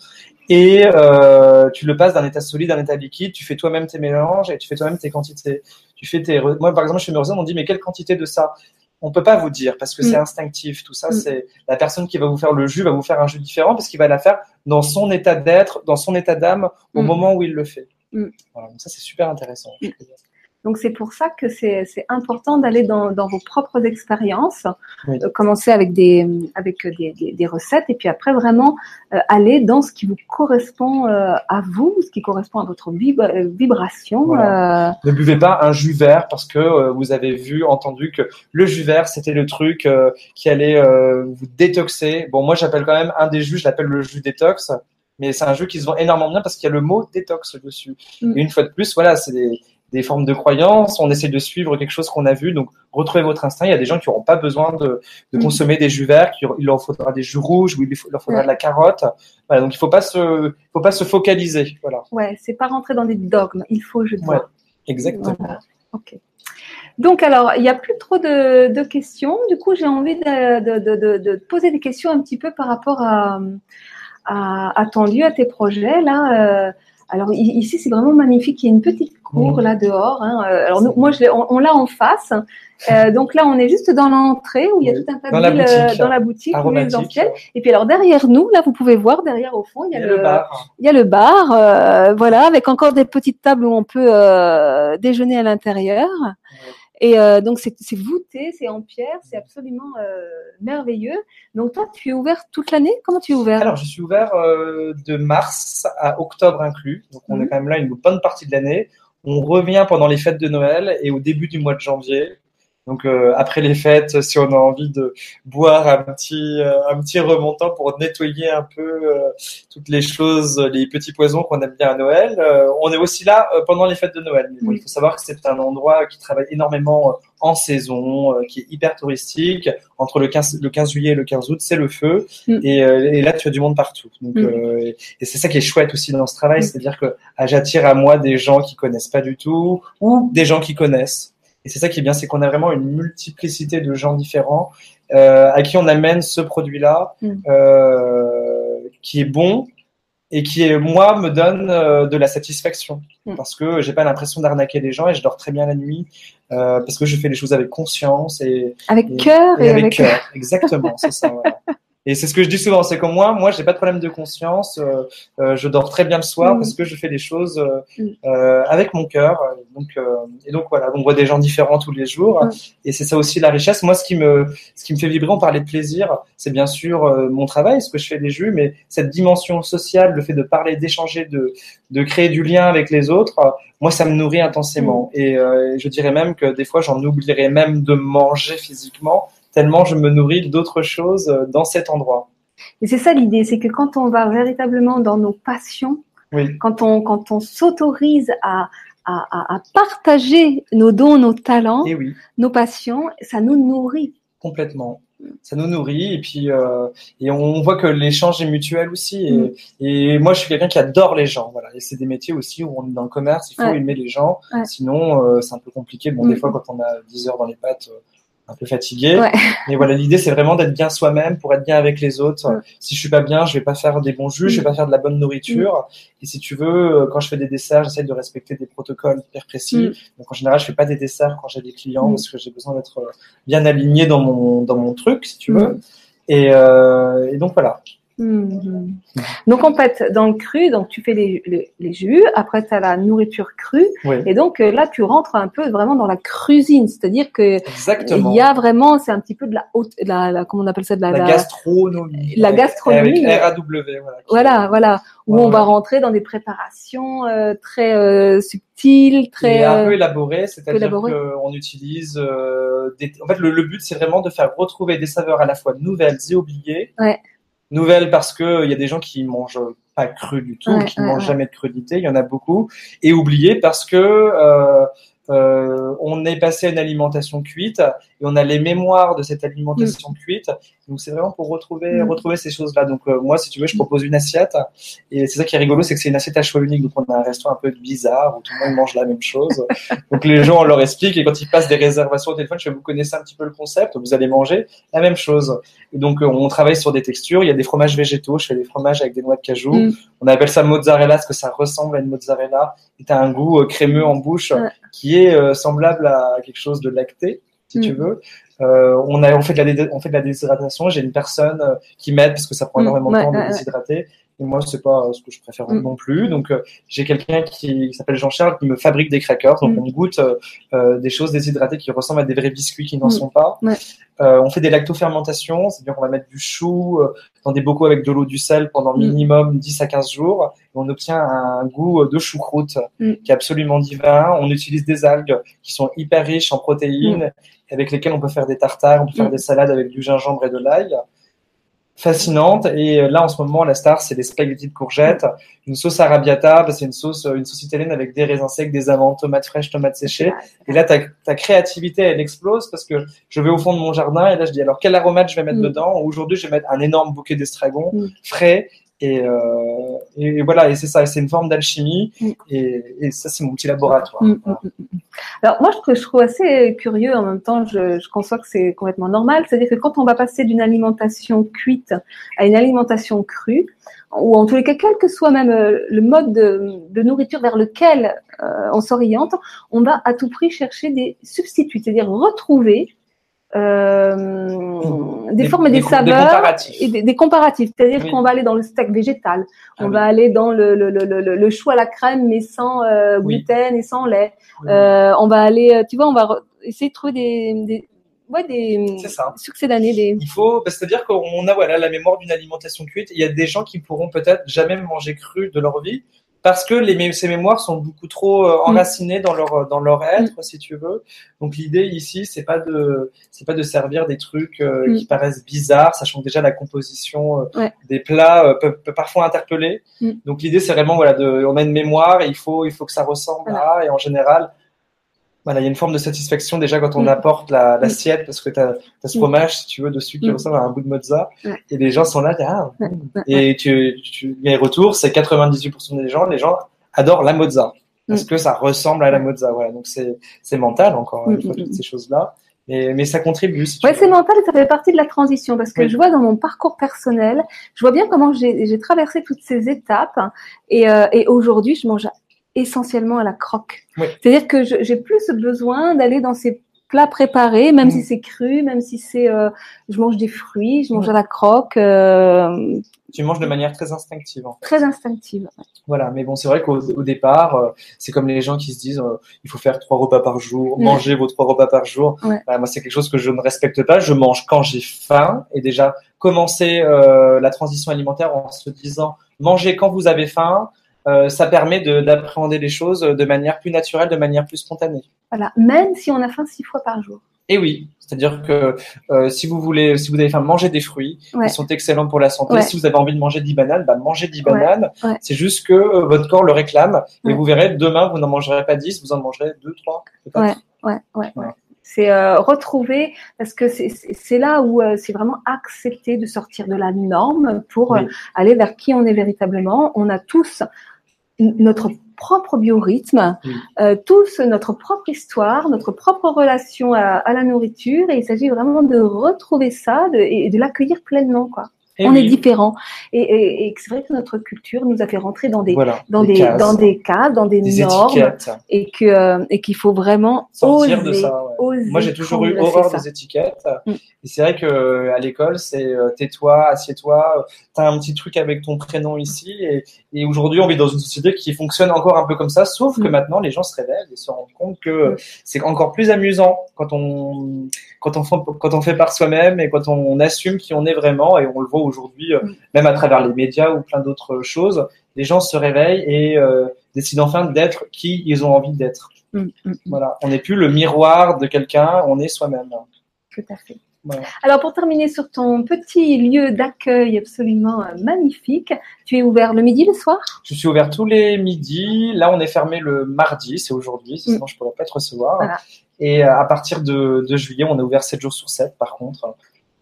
Et euh, tu le passes d'un état solide à un état liquide, tu fais toi-même tes mélanges et tu fais toi-même tes quantités. Tu fais tes... Moi par exemple mes recettes, on me dit mais quelle quantité de ça? On peut pas vous dire parce que Mm. c'est instinctif. Tout ça, Mm. c'est la personne qui va vous faire le jus va vous faire un jus différent parce qu'il va la faire dans son état d'être, dans son état d'âme au Mm. moment où il le fait. Mm. Voilà, donc ça c'est super intéressant. Donc c'est pour ça que c'est important d'aller dans dans vos propres expériences, Oui. euh, commencer avec des avec des, des, des recettes et puis après vraiment euh, aller dans ce qui vous correspond euh, à vous, ce qui correspond à votre vib- euh, vibration. Voilà. euh, Ne buvez pas un jus vert parce que euh, vous avez vu, entendu que le jus vert c'était le truc euh, qui allait euh, vous détoxer. Bon, moi j'appelle quand même un des jus, je l'appelle le jus détox. Mais c'est un jus qui se vend énormément bien parce qu'il y a le mot détox dessus. Mm. Et une fois de plus, voilà, c'est des, des formes de croyances. On essaie de suivre quelque chose qu'on a vu. Donc, retrouvez votre instinct. Il y a des gens qui n'auront pas besoin de, de Mm. consommer des jus verts. Il leur faudra des jus rouges ou il leur faudra Ouais. de la carotte. Voilà, donc, il faut pas se, faut pas se focaliser. Voilà. ouais, c'est pas rentrer dans des dogmes. Il faut, je dois. Ouais. Exactement. Voilà. Ok. Donc alors, il n'y a plus trop de, de questions. Du coup, j'ai envie de, de, de, de, de poser des questions un petit peu par rapport à, à, à ton lieu, à tes projets. Là, euh, alors ici, c'est vraiment magnifique. Il y a une petite cour là dehors. Hein. Euh, alors nous, moi, je on, on l'a en face. Euh, donc là, on est juste dans l'entrée où il y a tout un tas Dans de la boutique, euh, dans la boutique. Et puis alors derrière nous, là, vous pouvez voir derrière au fond, il y Il a, y a le bar. il y a le bar, euh, voilà, avec encore des petites tables où on peut euh, déjeuner à l'intérieur. Et euh, donc c'est voûté, c'est en pierre, c'est absolument euh, merveilleux. Donc toi, tu es ouvert toute l'année? Comment tu es ouvert? Alors, je suis ouvert euh, de mars à octobre inclus. Donc, on est quand même là une bonne partie de l'année. On revient pendant les fêtes de Noël et au début du mois de janvier. Donc, euh, après les fêtes, si on a envie de boire un petit, euh, un petit remontant pour nettoyer un peu euh, toutes les choses, les petits poisons qu'on aime bien à Noël, euh, on est aussi là euh, pendant les fêtes de Noël. Mais bon, Mhm. il faut savoir que c'est un endroit qui travaille énormément euh, en saison, euh, qui est hyper touristique. Entre le 15, le 15 juillet et le 15 août, c'est le feu. Mm. Et, euh, et là, tu as du monde partout. Donc, Mm. euh, et, et c'est ça qui est chouette aussi dans ce travail, Mm. c'est-à-dire que ah, j'attire à moi des gens qui connaissent pas du tout ou des gens qui connaissent. Et c'est ça qui est bien, c'est qu'on a vraiment une multiplicité de gens différents euh, à qui on amène ce produit-là Mm. euh, qui est bon et qui est, moi me donne euh, de la satisfaction Mm. parce que j'ai pas l'impression d'arnaquer les gens et je dors très bien la nuit euh, parce que je fais les choses avec conscience et, Avec et- cœur et et, avec avec. cœur. Exactement, c'est ça. voilà. <laughs> Et c'est ce que je dis souvent, c'est comme moi, moi j'ai pas de problème de conscience, euh, euh, je dors très bien le soir Mm. parce que je fais les choses euh, Mm. euh, avec mon cœur. Donc euh, et donc voilà, on voit des gens différents tous les jours Mm. et c'est ça aussi la richesse. Moi, ce qui me ce qui me fait vibrer, on parlait de plaisir, c'est bien sûr euh, mon travail, ce que je fais des jus, mais cette dimension sociale, le fait de parler, d'échanger, de de créer du lien avec les autres, moi ça me nourrit intensément. Et euh, je dirais même que des fois j'en oublierais même de manger physiquement tellement je me nourris d'autres choses euh, dans cet endroit. Et c'est ça l'idée, c'est que quand on va véritablement dans nos passions, Oui, quand on quand on s'autorise à, à, à, à partager nos dons, nos talents, et oui, nos passions, ça nous nourrit. complètement. Ça nous nourrit et puis euh, et on voit que l'échange est mutuel aussi. Et, Mm. et moi, je suis quelqu'un qui adore les gens. Voilà, et c'est des métiers aussi où on est dans le commerce, il faut Ouais. aimer les gens. Ouais. Sinon, euh, c'est un peu compliqué. Bon, Mm. des fois, quand on a 10 heures dans les pattes. euh, un peu fatigué. Ouais. Mais voilà, l'idée c'est vraiment d'être bien soi-même pour être bien avec les autres. Mm. Si je suis pas bien, je vais pas faire des bons jus, je vais pas faire de la bonne nourriture. Et si tu veux, euh, quand je fais des desserts, j'essaie de respecter des protocoles hyper précis. Mm. Donc en général, je fais pas des desserts quand j'ai des clients Mm. parce que j'ai besoin d'être euh, bien aligné dans mon dans mon truc, si tu Mm. veux. Et, euh, et donc voilà. Mhm. Donc en fait, dans le cru, donc tu fais les, les, les jus, après tu as la nourriture crue, Oui, et donc euh, là tu rentres un peu vraiment dans la cuisine, c'est-à-dire que exactement. il y a vraiment, c'est un petit peu de la haute, la, la comment on appelle ça, de la, la la- gastronomie. la gastronomie, Avec RAW, voilà. voilà, voilà, où on va rentrer dans des préparations euh, très euh, subtiles, très et un euh, peu élaboré, c'est-à-dire qu'on utilise euh, des... En fait, le, le but, c'est vraiment de faire retrouver des saveurs à la fois nouvelles et oubliées. Ouais. Nouvelles parce que il y a des gens qui mangent pas cru du tout, Ouais, qui ouais, mangent ouais. jamais de crudité, il y en a beaucoup. Et oubliées parce que euh, euh, on est passé à une alimentation cuite et on a les mémoires de cette alimentation cuite. Donc c'est vraiment pour retrouver Mm. retrouver ces choses-là. Donc euh, moi, si tu veux, je propose une assiette et c'est ça qui est rigolo, c'est que c'est une assiette à choix unique. Donc on a un restaurant un peu bizarre où tout le monde mange la même chose. <laughs> Donc les gens, on leur explique et quand ils passent des réservations au téléphone, je fais, vous connaissez un petit peu le concept, vous allez manger la même chose. Et donc euh, on travaille sur des textures. Il y a des fromages végétaux. Je fais des fromages avec des noix de cajou. Mm. On appelle ça mozzarella parce que ça ressemble à une mozzarella. Et t'as un goût euh, crémeux en bouche Ouais. qui est euh, semblable à quelque chose de lacté, si tu Mm. veux. Euh, on a on fait de la dé- on fait de la déshydratation. J'ai une personne qui m'aide parce que ça prend Mm. énormément de temps de déshydrater. Et moi, c'est pas euh, ce que je préfère Mm. non plus. Donc, euh, j'ai quelqu'un qui, qui s'appelle Jean-Charles qui me fabrique des crackers. Donc, Mm. on goûte euh, des choses déshydratées qui ressemblent à des vrais biscuits qui n'en Mm. sont pas. Ouais. On fait des lactofermentations, c'est-à-dire qu'on va mettre du chou dans des bocaux avec de l'eau, du sel pendant minimum 10 à 15 jours. Et on obtient un goût de choucroute Mm. qui est absolument divin. On utilise des algues qui sont hyper riches en protéines, avec lesquelles on peut faire des tartares, on peut faire des salades avec du gingembre et de l'ail. Fascinante. Et euh, là, en ce moment, la star, c'est les spaghettis de courgettes, une sauce arrabbiata, bah, c'est une sauce, une sauce italienne avec des raisins secs, des amandes, tomates fraîches, tomates séchées. Et là, ta, ta créativité, elle explose parce que je vais au fond de mon jardin et là, je dis alors quel aromate je vais mettre Mm. dedans? Aujourd'hui, je vais mettre un énorme bouquet d'estragon Mm. frais. Et, euh, et voilà, et c'est ça, c'est une forme d'alchimie. Mm. Et, et ça, c'est mon petit laboratoire. Mm, mm, Voilà. Alors moi, ce que je trouve assez curieux, en même temps, je, je conçois que c'est complètement normal, c'est-à-dire que quand on va passer d'une alimentation cuite à une alimentation crue, ou en tous les cas, quel que soit même euh, le mode de, nourriture vers lequel euh, on s'oriente, on va à tout prix chercher des substituts, c'est-à-dire retrouver euh, des, formes et des, saveurs et des, comparatifs. C'est-à-dire qu'on va aller dans le steak végétal, ah on va aller dans le, le, le, le, chou à la crème mais sans euh, gluten et sans lait. Euh, on va aller, tu vois, on va essayer de trouver des, des ouais, des succès d'année. Des... Il faut, bah, c'est-à-dire qu'on a voilà la mémoire d'une alimentation cuite. Il y a des gens qui pourront peut-être jamais manger cru de leur vie parce que les, ces mémoires sont beaucoup trop euh, enracinées dans leur dans leur être, mm. si tu veux. Donc l'idée ici, c'est pas de c'est pas de servir des trucs euh, mm. qui paraissent bizarres, sachant que déjà la composition euh, des plats peut, peut, parfois interpeller. Mm. Donc l'idée, c'est vraiment voilà, de, on a une mémoire, et il faut il faut que ça ressemble à, et en général, voilà, il y a une forme de satisfaction déjà quand on mm. apporte l'assiette parce que tu as, ce mm. fromage, si tu veux, dessus qui mm. ressemble à un bout de mozza. Et les gens sont là, ah, et tu, tu, les retours, c'est 98% des gens, les gens adorent la mozza parce que ça ressemble à la mozza. Voilà, donc c'est mental encore une fois toutes ces choses-là. Mais, mais ça contribue. Si ouais, c'est mental et ça fait partie de la transition parce que je vois dans mon parcours personnel, je vois bien comment j'ai traversé toutes ces étapes et, euh, et aujourd'hui, je mange essentiellement à la croque. C'est-à-dire que j'ai plus besoin d'aller dans ces plats préparés, même si mm. c'est cru, même si c'est, euh, je mange des fruits, je mange à la croque. Euh, tu manges de manière très instinctive. Très instinctive. Voilà, mais bon, c'est vrai qu'au départ, euh, c'est comme les gens qui se disent, il faut faire trois repas par jour, manger vos trois repas par jour. Bah, moi, c'est quelque chose que je ne respecte pas. Je mange quand j'ai faim et déjà commencer la transition alimentaire en se disant, mangez quand vous avez faim. Euh, ça permet d'appréhender les choses de manière plus naturelle, de manière plus spontanée. Voilà, même si on a faim six fois par jour. Et oui, c'est-à-dire que euh, si vous voulez, si vous avez faim, manger des fruits, ils sont excellents pour la santé. Si vous avez envie de manger 10 bananes, bah mangez 10 bananes. C'est juste que euh, votre corps le réclame. Et vous verrez demain vous n'en mangerez pas 10, vous en mangerez 2, 3 Ouais, ouais, ouais. C'est euh, retrouver, parce que c'est là où c'est vraiment accepter de sortir de la norme pour aller vers qui on est véritablement. On a tous notre propre biorhythme, euh, tous notre propre histoire, notre propre relation à, la nourriture, et il s'agit vraiment de retrouver ça et de l'accueillir pleinement, quoi. Eh on est différent. Et, et, c'est vrai que notre culture nous a fait rentrer dans des, dans, des, dans des cases, dans des, normes. Et que euh, et qu'il faut vraiment Sortir oser, de ça. Moi, j'ai toujours eu horreur des étiquettes. Mm. Et c'est vrai que euh, à l'école, c'est euh, tais-toi, assieds-toi, t'as un petit truc avec ton prénom ici. Et, et aujourd'hui, on vit dans une société qui fonctionne encore un peu comme ça, sauf que mm. maintenant, les gens se révèlent et se rendent compte que mm. c'est encore plus amusant quand on quand on quand on fait par soi-même et quand on assume qui on est vraiment. Et on le voit aujourd'hui, euh, mm. même à travers les médias ou plein d'autres choses, les gens se réveillent et euh, décident enfin d'être qui ils ont envie d'être. Mm, mm, voilà, on n'est plus le miroir de quelqu'un, on est soi-même. Tout à fait. Alors pour terminer sur ton petit lieu d'accueil absolument euh, magnifique, tu es ouvert le midi, le soir? Je suis ouvert tous les midis. Là, on est fermé le mardi, c'est aujourd'hui, sinon je ne pourrais pas te recevoir. Et à partir de, de, juillet, on est ouvert 7 jours sur 7 par contre.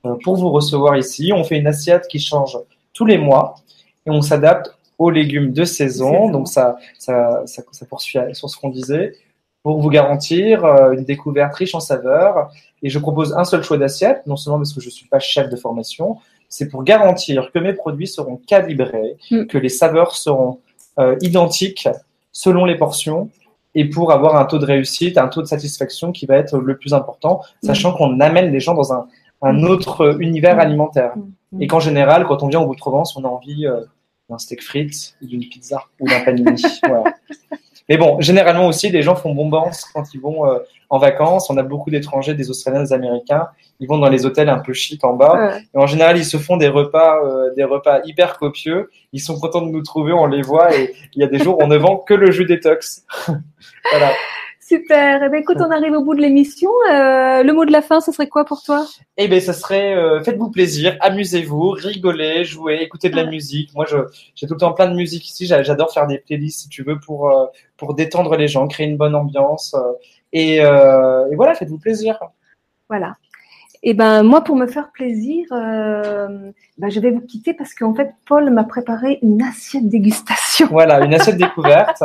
Euh, pour vous recevoir ici. On fait une assiette qui change tous les mois et on s'adapte aux légumes de saison. Donc ça, ça, ça, ça poursuit sur ce qu'on disait pour vous garantir euh, une découverte riche en saveurs. Et je propose un seul choix d'assiette, non seulement parce que je ne suis pas chef de formation, c'est pour garantir que mes produits seront calibrés, mm. que les saveurs seront euh, identiques selon les portions et pour avoir un taux de réussite, un taux de satisfaction qui va être le plus important, mm. sachant qu'on amène les gens dans un, un mm. autre univers mm. alimentaire. Mm. Et qu'en général, quand on vient au bout de Provence, on a envie euh, d'un steak frites, d'une pizza ou d'un panini. <laughs> Mais bon, généralement aussi, les gens font bombance quand ils vont euh, en vacances. On a beaucoup d'étrangers, des Australiens, des Américains. Ils vont dans les hôtels un peu chic en bas. Et en général, ils se font des repas, euh, des repas hyper copieux. Ils sont contents de nous trouver, on les voit. Et il y a des jours, on ne vend que le jus détox. <laughs> voilà. Super. Eh ben, écoute, on arrive au bout de l'émission. Euh, le mot de la fin, ce serait quoi pour toi? Eh ben, ce serait euh, faites-vous plaisir, amusez-vous, rigolez, jouez, écoutez de la musique. Moi, j'ai tout le temps plein de musique ici. J'adore faire des playlists, si tu veux, pour euh, pour détendre les gens, créer une bonne ambiance. Et, et, voilà, faites-vous plaisir. Voilà. Et eh ben moi, pour me faire plaisir, ben, je vais vous quitter parce qu'en fait, Paul m'a préparé une assiette dégustation. Voilà, une assiette <laughs> découverte.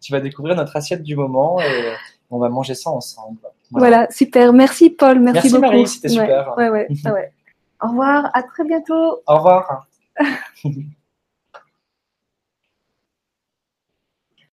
Tu vas découvrir notre assiette du moment et on va manger ça ensemble. Voilà, super. Merci Paul, merci, merci beaucoup. Marie, c'était super. Ouais, ouais, ouais. <laughs> Au revoir, à très bientôt. Au revoir. <laughs>